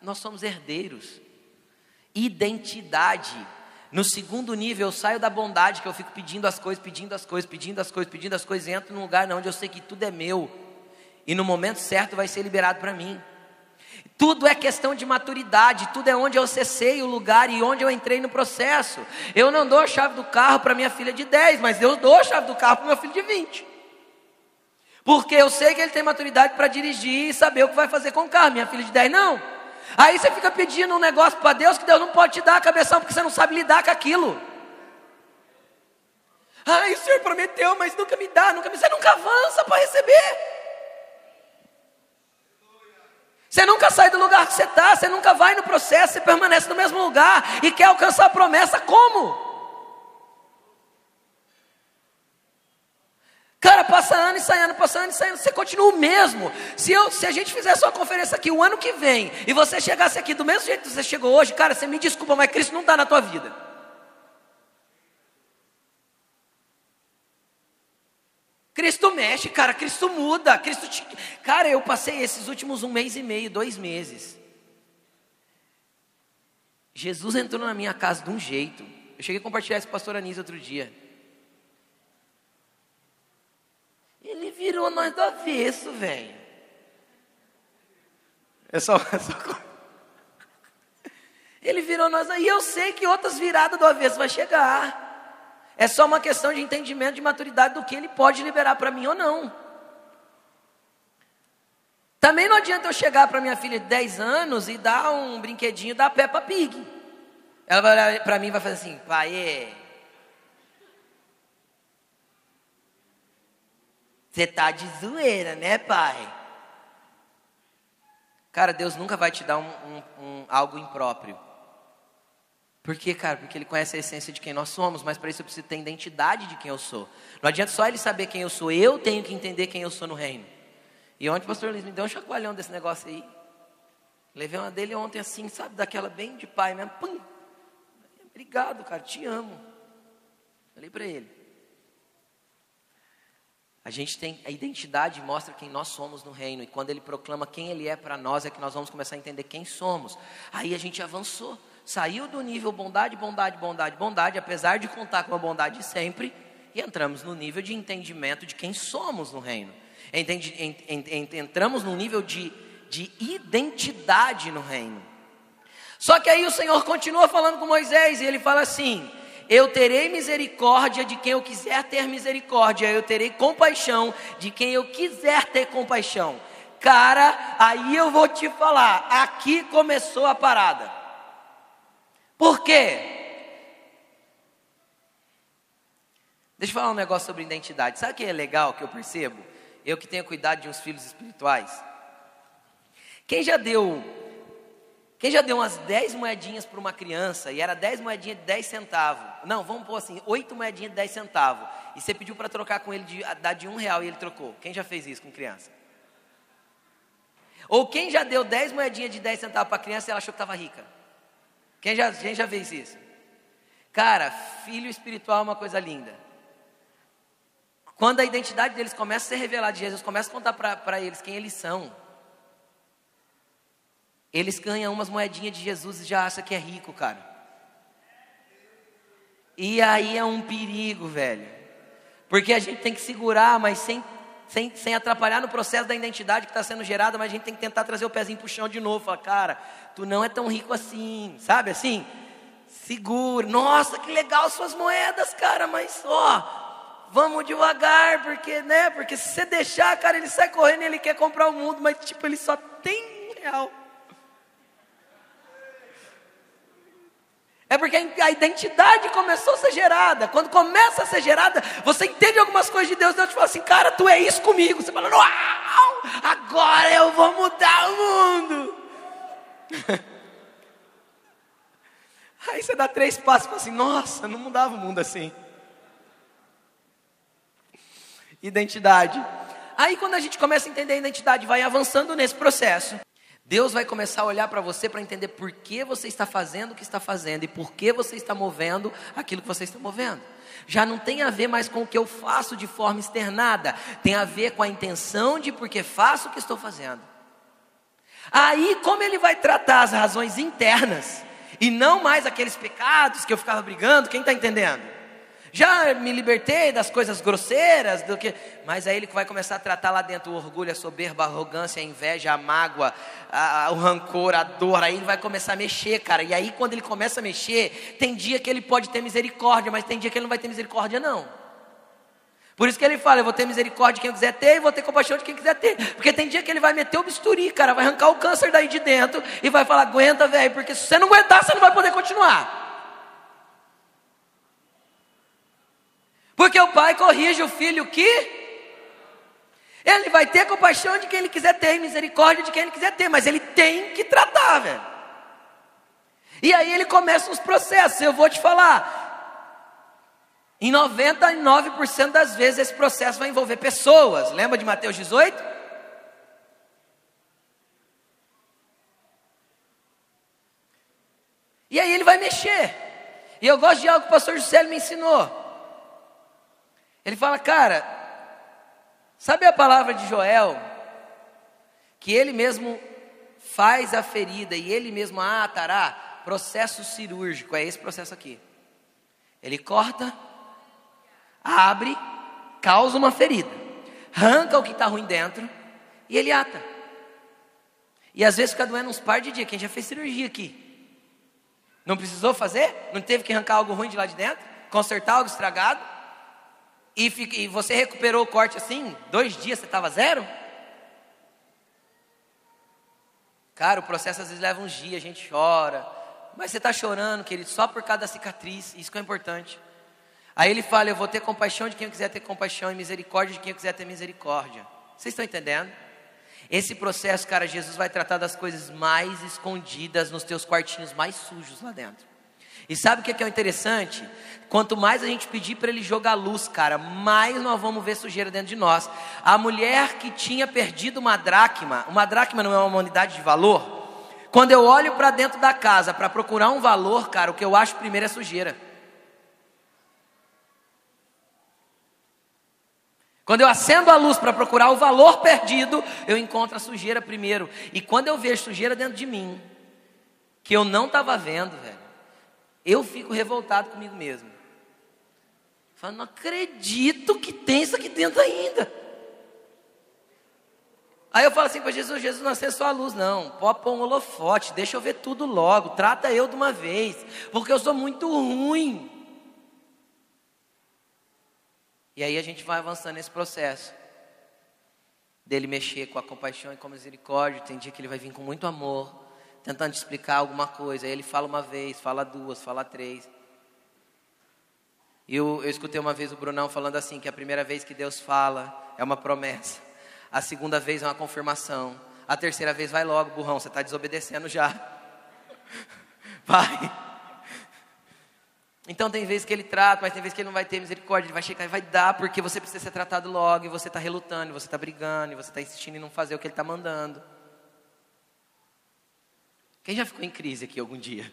Nós somos herdeiros. Identidade. No segundo nível, eu saio da bondade, que eu fico pedindo as coisas, pedindo as coisas, pedindo as coisas, pedindo as coisas, e entro num lugar onde eu sei que tudo é meu. E no momento certo vai ser liberado para mim. Tudo é questão de maturidade, tudo é onde eu acessei o lugar e onde eu entrei no processo. Eu não dou a chave do carro para minha filha de 10, mas eu dou a chave do carro para meu filho de 20. Porque eu sei que ele tem maturidade para dirigir e saber o que vai fazer com o carro. Minha filha de 10 não. Aí você fica pedindo um negócio para Deus que Deus não pode te dar a cabeção porque você não sabe lidar com aquilo. Ai, o Senhor prometeu, mas nunca me dá, nunca me. Você nunca avança para receber. Você nunca sai do lugar que você está, você nunca vai no processo, você permanece no mesmo lugar e quer alcançar a promessa, como? Cara, passa ano e sai ano, passa ano e sai ano, você continua o mesmo. Se, eu, se a gente fizesse uma conferência aqui o ano que vem e você chegasse aqui do mesmo jeito que você chegou hoje, cara, você me desculpa, mas Cristo não está na tua vida. Cristo mexe, cara, Cristo muda, Cristo te... Cara, eu passei esses últimos um mês e meio, dois meses. Jesus entrou na minha casa de um jeito. Eu cheguei a compartilhar isso com a pastora Anísio outro dia. Ele virou nós do avesso, velho. É só, é só... Ele virou nós. E eu sei que outras viradas do avesso vai chegar. É só uma questão de entendimento, de maturidade do que ele pode liberar para mim ou não. Também não adianta eu chegar para minha filha de 10 anos e dar um brinquedinho da Peppa Pig. Ela vai olhar para mim e vai fazer assim, pai, Você tá de zoeira, né, pai? Cara, Deus nunca vai te dar um, um, um algo impróprio. Por quê, cara? Porque ele conhece a essência de quem nós somos, mas para isso eu preciso ter identidade de quem eu sou. Não adianta só ele saber quem eu sou, eu tenho que entender quem eu sou no reino. E ontem o pastor Luiz me deu um chacoalhão desse negócio aí. Levei uma dele ontem assim, sabe, daquela bem de pai mesmo. Pum! Obrigado, cara, te amo. Falei para ele. A gente tem a identidade mostra quem nós somos no reino e quando ele proclama quem ele é para nós é que nós vamos começar a entender quem somos. Aí a gente avançou saiu do nível bondade, bondade, bondade, bondade, apesar de contar com a bondade sempre, e entramos no nível de entendimento de quem somos no reino. Entendi, ent, ent, entramos no nível de, de identidade no reino. Só que aí o Senhor continua falando com Moisés, e ele fala assim: Eu terei misericórdia de quem eu quiser ter misericórdia, eu terei compaixão de quem eu quiser ter compaixão. Cara, aí eu vou te falar, aqui começou a parada. Por quê? Deixa eu falar um negócio sobre identidade. Sabe o que é legal que eu percebo? Eu que tenho cuidado de uns filhos espirituais. Quem já deu quem já deu umas 10 moedinhas para uma criança e era 10 moedinhas de 10 centavos? Não, vamos pôr assim, 8 moedinhas de 10 centavos. E você pediu para trocar com ele de, dar de um real e ele trocou. Quem já fez isso com criança? Ou quem já deu 10 moedinhas de 10 centavos para criança e ela achou que estava rica? Quem já, quem já fez isso? Cara, filho espiritual é uma coisa linda. Quando a identidade deles começa a ser revelada de Jesus, começa a contar para eles quem eles são. Eles ganham umas moedinhas de Jesus e já acham que é rico, cara. E aí é um perigo, velho. Porque a gente tem que segurar, mas sem, sem, sem atrapalhar no processo da identidade que está sendo gerada, mas a gente tem que tentar trazer o pezinho para o chão de novo. Falar, cara, tu não é tão rico assim, sabe assim? Segura, nossa, que legal suas moedas, cara, mas ó, vamos devagar, porque, né? Porque se você deixar, cara, ele sai correndo ele quer comprar o mundo, mas tipo, ele só tem um real. É porque a identidade começou a ser gerada. Quando começa a ser gerada, você entende algumas coisas de Deus. Deus te fala assim, cara, tu é isso comigo. Você fala, uau, agora eu vou mudar o mundo. [LAUGHS] Aí você dá três passos e fala assim: nossa, não mudava o mundo assim. Identidade. Aí quando a gente começa a entender a identidade, vai avançando nesse processo. Deus vai começar a olhar para você para entender por que você está fazendo o que está fazendo e por que você está movendo aquilo que você está movendo. Já não tem a ver mais com o que eu faço de forma externada, tem a ver com a intenção de por que faço o que estou fazendo. Aí, como ele vai tratar as razões internas e não mais aqueles pecados que eu ficava brigando, quem está entendendo? Já me libertei das coisas grosseiras, do que, mas aí ele vai começar a tratar lá dentro o orgulho, a soberba, a arrogância, a inveja, a mágoa, a, a, o rancor, a dor. Aí ele vai começar a mexer, cara. E aí quando ele começa a mexer, tem dia que ele pode ter misericórdia, mas tem dia que ele não vai ter misericórdia não. Por isso que ele fala: Eu vou ter misericórdia de quem quiser ter e vou ter compaixão de quem quiser ter. Porque tem dia que ele vai meter o bisturi, cara, vai arrancar o câncer daí de dentro e vai falar: Aguenta, velho, porque se você não aguentar, você não vai poder continuar. Porque o pai corrige o filho que ele vai ter compaixão de quem ele quiser ter, misericórdia de quem ele quiser ter, mas ele tem que tratar, velho. E aí ele começa os processos. Eu vou te falar. Em 99% das vezes esse processo vai envolver pessoas. Lembra de Mateus 18? E aí ele vai mexer. E eu gosto de algo que o pastor Juscelio me ensinou. Ele fala, cara, sabe a palavra de Joel? Que ele mesmo faz a ferida e ele mesmo a atará? Processo cirúrgico, é esse processo aqui. Ele corta, abre, causa uma ferida, arranca o que está ruim dentro e ele ata. E às vezes fica doendo uns par de dias. Quem já fez cirurgia aqui? Não precisou fazer? Não teve que arrancar algo ruim de lá de dentro? Consertar algo estragado? E, e você recuperou o corte assim? Dois dias você estava zero? Cara, o processo às vezes leva uns dias, a gente chora. Mas você está chorando, querido, só por causa da cicatriz. Isso que é importante. Aí ele fala: Eu vou ter compaixão de quem eu quiser ter compaixão e misericórdia de quem eu quiser ter misericórdia. Vocês estão entendendo? Esse processo, cara, Jesus vai tratar das coisas mais escondidas nos teus quartinhos mais sujos lá dentro. E sabe o que é, que é interessante? Quanto mais a gente pedir para ele jogar luz, cara, mais nós vamos ver sujeira dentro de nós. A mulher que tinha perdido uma dracma, uma dracma não é uma unidade de valor. Quando eu olho para dentro da casa para procurar um valor, cara, o que eu acho primeiro é sujeira. Quando eu acendo a luz para procurar o valor perdido, eu encontro a sujeira primeiro. E quando eu vejo sujeira dentro de mim, que eu não estava vendo, velho eu fico revoltado comigo mesmo. Falo, não acredito que tem isso aqui dentro ainda. Aí eu falo assim para Jesus, Jesus não acende só a luz, não. Pode pôr um holofote, deixa eu ver tudo logo, trata eu de uma vez, porque eu sou muito ruim. E aí a gente vai avançando nesse processo. Dele mexer com a compaixão e com a misericórdia. Tem dia que ele vai vir com muito amor tentando te explicar alguma coisa. Aí ele fala uma vez, fala duas, fala três. E eu, eu escutei uma vez o Brunão falando assim: que a primeira vez que Deus fala é uma promessa, a segunda vez é uma confirmação, a terceira vez vai logo, burrão, você está desobedecendo já. [LAUGHS] Vai. Então tem vezes que ele trata, mas tem vezes que ele não vai ter misericórdia, ele vai chegar e vai dar, porque você precisa ser tratado logo, e você está relutando, e você está brigando, e você está insistindo em não fazer o que ele está mandando. Quem já ficou em crise aqui algum dia?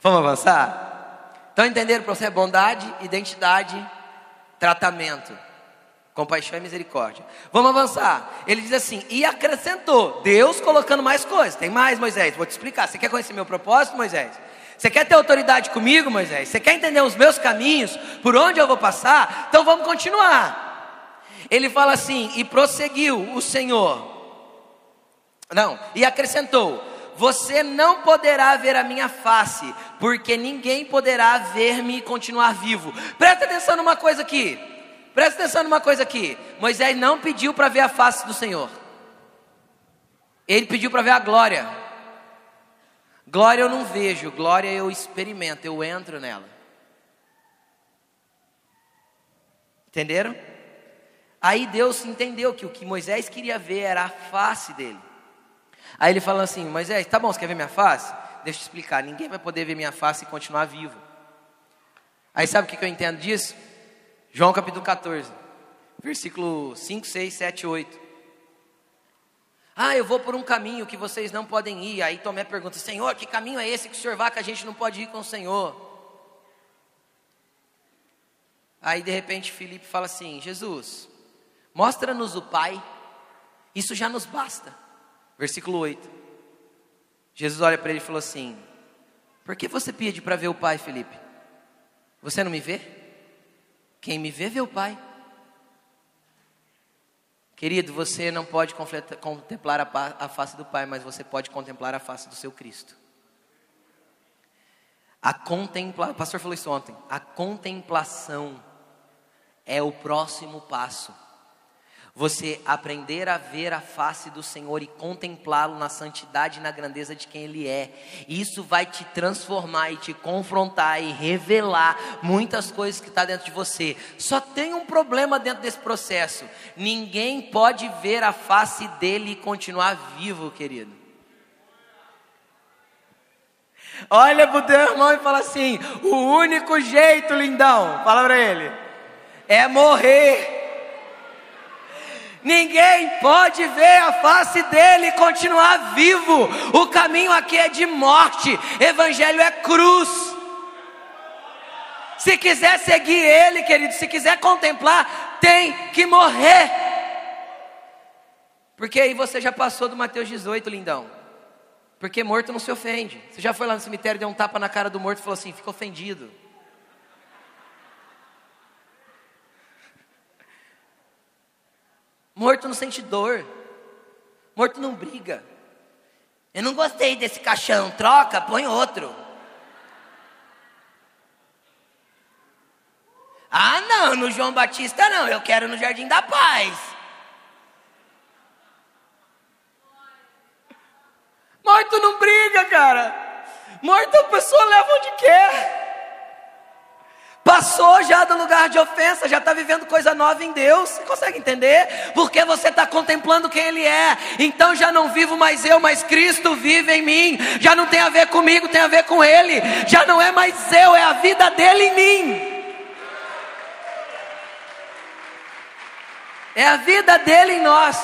Vamos avançar? Então entenderam o processo? Bondade, identidade, tratamento, compaixão e misericórdia. Vamos avançar. Ele diz assim: e acrescentou, Deus colocando mais coisas. Tem mais, Moisés? Vou te explicar. Você quer conhecer meu propósito, Moisés? Você quer ter autoridade comigo, Moisés? Você quer entender os meus caminhos, por onde eu vou passar? Então vamos continuar. Ele fala assim: e prosseguiu o Senhor. Não, e acrescentou: Você não poderá ver a minha face, porque ninguém poderá ver-me e continuar vivo. Presta atenção numa coisa aqui. Presta atenção numa coisa aqui. Moisés não pediu para ver a face do Senhor. Ele pediu para ver a glória. Glória eu não vejo, glória eu experimento, eu entro nela. Entenderam? Aí Deus entendeu que o que Moisés queria ver era a face dele. Aí ele falou assim: Moisés, tá bom, você quer ver minha face? Deixa eu explicar: ninguém vai poder ver minha face e continuar vivo. Aí sabe o que eu entendo disso? João capítulo 14, Versículo 5, 6, 7, 8. Ah, eu vou por um caminho que vocês não podem ir. Aí Tomé pergunta: Senhor, que caminho é esse que o senhor vai que a gente não pode ir com o Senhor? Aí de repente Filipe fala assim: Jesus, mostra-nos o Pai, isso já nos basta. Versículo 8. Jesus olha para ele e falou assim: Por que você pede para ver o Pai, Filipe? Você não me vê? Quem me vê, vê o Pai. Querido, você não pode contemplar a face do Pai, mas você pode contemplar a face do seu Cristo. A contempla, o pastor falou isso ontem. A contemplação é o próximo passo. Você aprender a ver a face do Senhor e contemplá-lo na santidade e na grandeza de quem Ele é. Isso vai te transformar e te confrontar e revelar muitas coisas que está dentro de você. Só tem um problema dentro desse processo: ninguém pode ver a face dele e continuar vivo, querido. Olha para o teu irmão e fala assim: o único jeito, lindão, fala para ele, é morrer. Ninguém pode ver a face dele e continuar vivo. O caminho aqui é de morte, evangelho é cruz. Se quiser seguir ele, querido, se quiser contemplar, tem que morrer. Porque aí você já passou do Mateus 18, lindão. Porque morto não se ofende. Você já foi lá no cemitério, deu um tapa na cara do morto e falou assim: fica ofendido. Morto não sente dor. Morto não briga. Eu não gostei desse caixão, troca, põe outro. Ah, não, no João Batista não, eu quero no Jardim da Paz. Morto não briga, cara. Morto a pessoa leva onde quer. Passou já do lugar de ofensa, já está vivendo coisa nova em Deus. Você consegue entender? Porque você está contemplando quem Ele é. Então já não vivo mais eu, mas Cristo vive em mim. Já não tem a ver comigo, tem a ver com Ele. Já não é mais eu, é a vida dele em mim. É a vida dele em nós.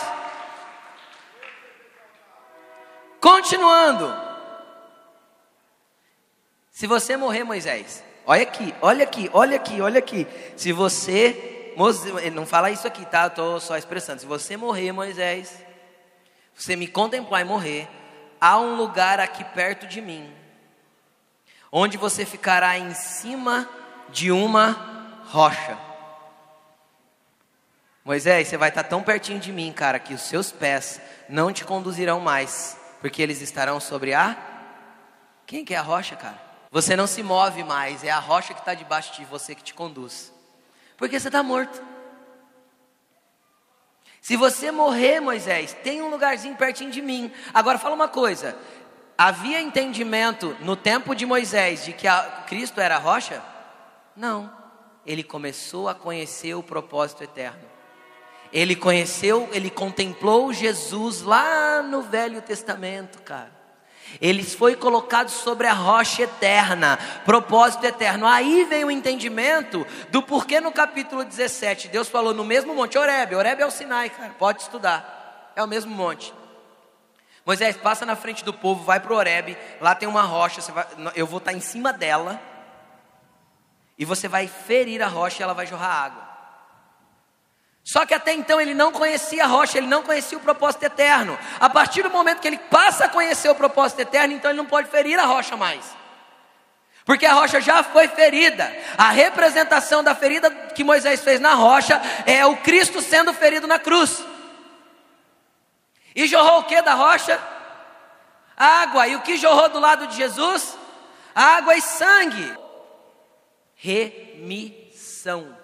Continuando. Se você morrer, Moisés, Olha aqui, olha aqui, olha aqui, olha aqui. Se você. Não fala isso aqui, tá? Estou só expressando. Se você morrer, Moisés, você me contemplar e morrer, há um lugar aqui perto de mim, onde você ficará em cima de uma rocha. Moisés, você vai estar tão pertinho de mim, cara, que os seus pés não te conduzirão mais, porque eles estarão sobre a. Quem que é a rocha, cara? Você não se move mais, é a rocha que está debaixo de você que te conduz. Porque você está morto. Se você morrer, Moisés, tem um lugarzinho pertinho de mim. Agora fala uma coisa: havia entendimento no tempo de Moisés de que Cristo era a rocha? Não. Ele começou a conhecer o propósito eterno. Ele conheceu, ele contemplou Jesus lá no Velho Testamento, cara. Eles foi colocado sobre a rocha eterna, propósito eterno. Aí vem o entendimento do porquê no capítulo 17 Deus falou no mesmo monte, Oreb, Oreb é o Sinai, cara, pode estudar, é o mesmo monte. Moisés passa na frente do povo, vai para o Oreb, lá tem uma rocha, vai, eu vou estar em cima dela, e você vai ferir a rocha e ela vai jorrar água. Só que até então ele não conhecia a rocha, ele não conhecia o propósito eterno. A partir do momento que ele passa a conhecer o propósito eterno, então ele não pode ferir a rocha mais. Porque a rocha já foi ferida. A representação da ferida que Moisés fez na rocha é o Cristo sendo ferido na cruz. E jorrou o que da rocha? Água. E o que jorrou do lado de Jesus? Água e sangue. Remissão.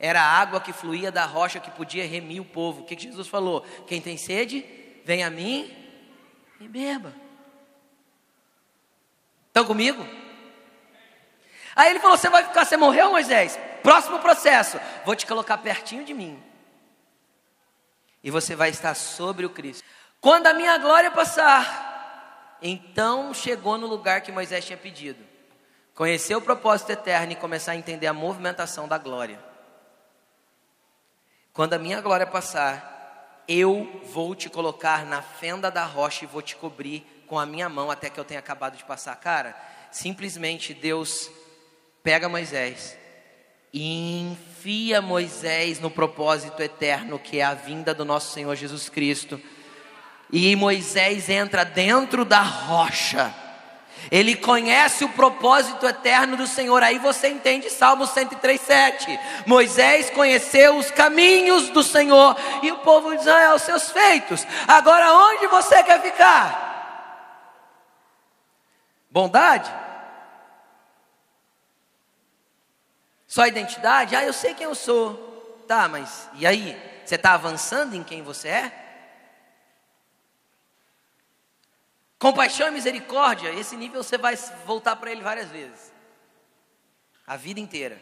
Era a água que fluía da rocha que podia remir o povo. O que Jesus falou? Quem tem sede, vem a mim e beba. Estão comigo? Aí ele falou: Você vai ficar, você morreu, Moisés? Próximo processo, vou te colocar pertinho de mim. E você vai estar sobre o Cristo. Quando a minha glória passar, então chegou no lugar que Moisés tinha pedido. Conhecer o propósito eterno e começar a entender a movimentação da glória. Quando a minha glória passar, eu vou te colocar na fenda da rocha e vou te cobrir com a minha mão até que eu tenha acabado de passar. Cara, simplesmente Deus pega Moisés e enfia Moisés no propósito eterno que é a vinda do nosso Senhor Jesus Cristo. E Moisés entra dentro da rocha. Ele conhece o propósito eterno do Senhor. Aí você entende Salmo 103:7. Moisés conheceu os caminhos do Senhor e o povo de Israel os seus feitos. Agora onde você quer ficar? Bondade? Só identidade? Ah, eu sei quem eu sou. Tá, mas e aí? Você está avançando em quem você é? Compaixão e misericórdia, esse nível você vai voltar para ele várias vezes. A vida inteira.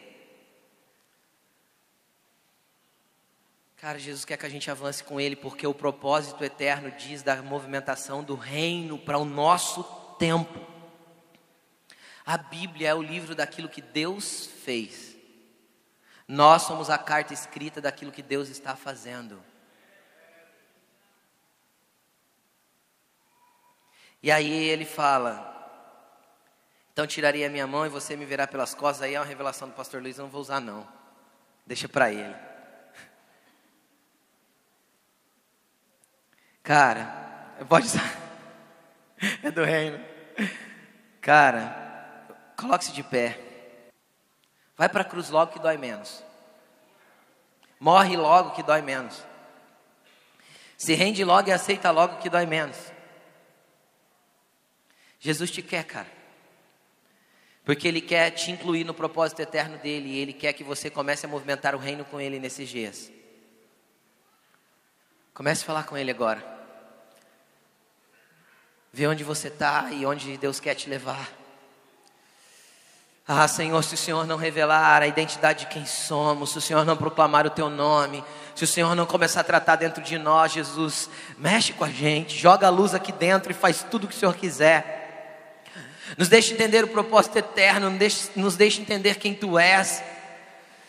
Cara, Jesus quer que a gente avance com Ele, porque o propósito eterno diz da movimentação do reino para o nosso tempo. A Bíblia é o livro daquilo que Deus fez. Nós somos a carta escrita daquilo que Deus está fazendo. E aí ele fala: Então tirarei a minha mão e você me verá pelas costas. Aí é uma revelação do pastor Luiz, eu não vou usar, não. Deixa para ele. [LAUGHS] Cara, pode usar. [LAUGHS] É do reino. Cara, coloque-se de pé. Vai para a cruz logo que dói menos. Morre logo que dói menos. Se rende logo e aceita logo que dói menos. Jesus te quer, cara. Porque Ele quer te incluir no propósito eterno dele. E Ele quer que você comece a movimentar o reino com Ele nesses dias. Comece a falar com Ele agora. Vê onde você está e onde Deus quer te levar. Ah, Senhor, se o Senhor não revelar a identidade de quem somos, se o Senhor não proclamar o Teu nome, se o Senhor não começar a tratar dentro de nós, Jesus, mexe com a gente, joga a luz aqui dentro e faz tudo o que o Senhor quiser. Nos deixe entender o propósito eterno, nos deixe, nos entender quem Tu és.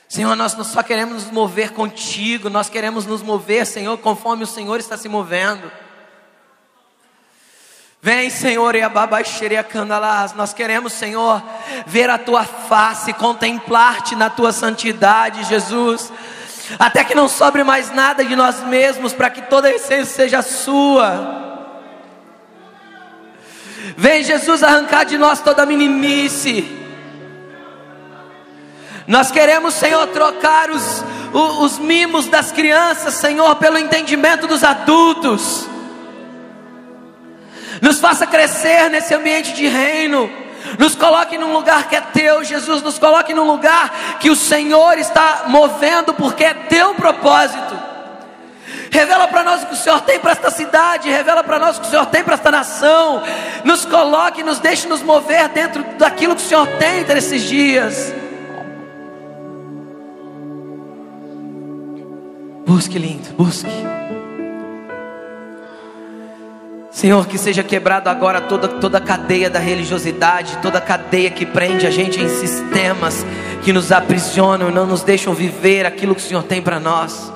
Senhor, nós só queremos nos mover contigo, nós queremos nos mover, Senhor, conforme o Senhor está se movendo. Vem, Senhor, e a nós queremos, Senhor, ver a tua face, contemplar-te na tua santidade, Jesus. Até que não sobre mais nada de nós mesmos, para que toda a essência seja sua. Vem Jesus arrancar de nós toda meninice. Nós queremos, Senhor, trocar os, os, os mimos das crianças, Senhor, pelo entendimento dos adultos. Nos faça crescer nesse ambiente de reino. Nos coloque num lugar que é teu, Jesus. Nos coloque num lugar que o Senhor está movendo, porque é teu propósito. Revela para nós o que o Senhor tem para esta cidade, revela para nós o que o Senhor tem para esta nação. Nos coloque, nos deixe nos mover dentro daquilo que o Senhor tem nesses dias. Busque, lindo, busque. Senhor, que seja quebrado agora toda, toda a cadeia da religiosidade, toda a cadeia que prende a gente em sistemas que nos aprisionam não nos deixam viver aquilo que o Senhor tem para nós.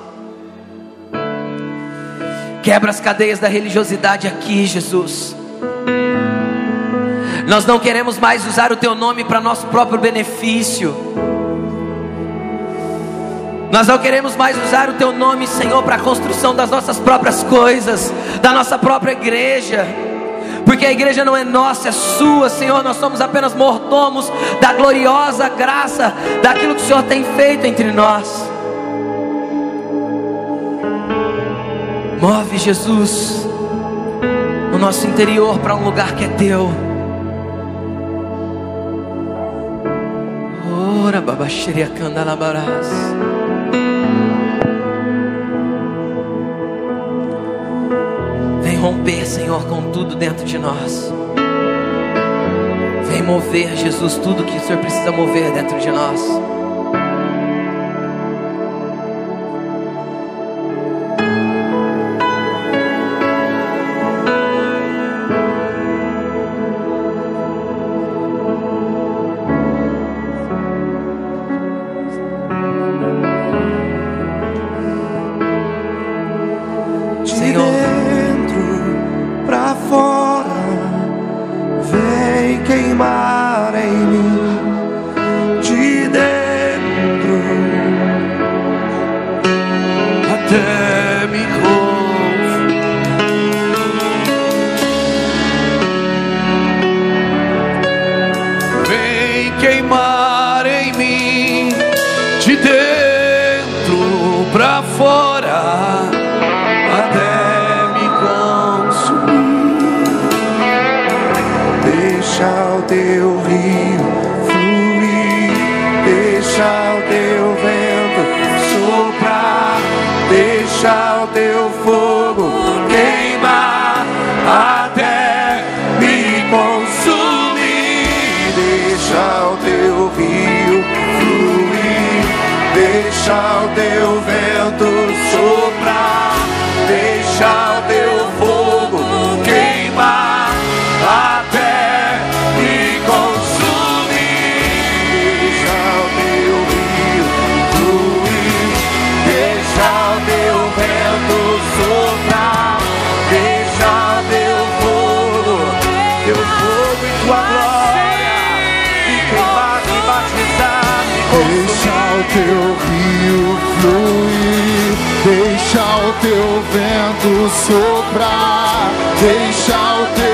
Quebra as cadeias da religiosidade aqui, Jesus. Nós não queremos mais usar o teu nome para nosso próprio benefício. Nós não queremos mais usar o teu nome, Senhor, para a construção das nossas próprias coisas, da nossa própria igreja. Porque a igreja não é nossa, é sua, Senhor. Nós somos apenas mordomos da gloriosa graça daquilo que o Senhor tem feito entre nós. Move, Jesus, o nosso interior para um lugar que é teu. Ora, babaxeria candalabarás. Vem romper, Senhor, com tudo dentro de nós. Vem mover, Jesus, tudo que o Senhor precisa mover dentro de nós. Vento soprar, deixa o teu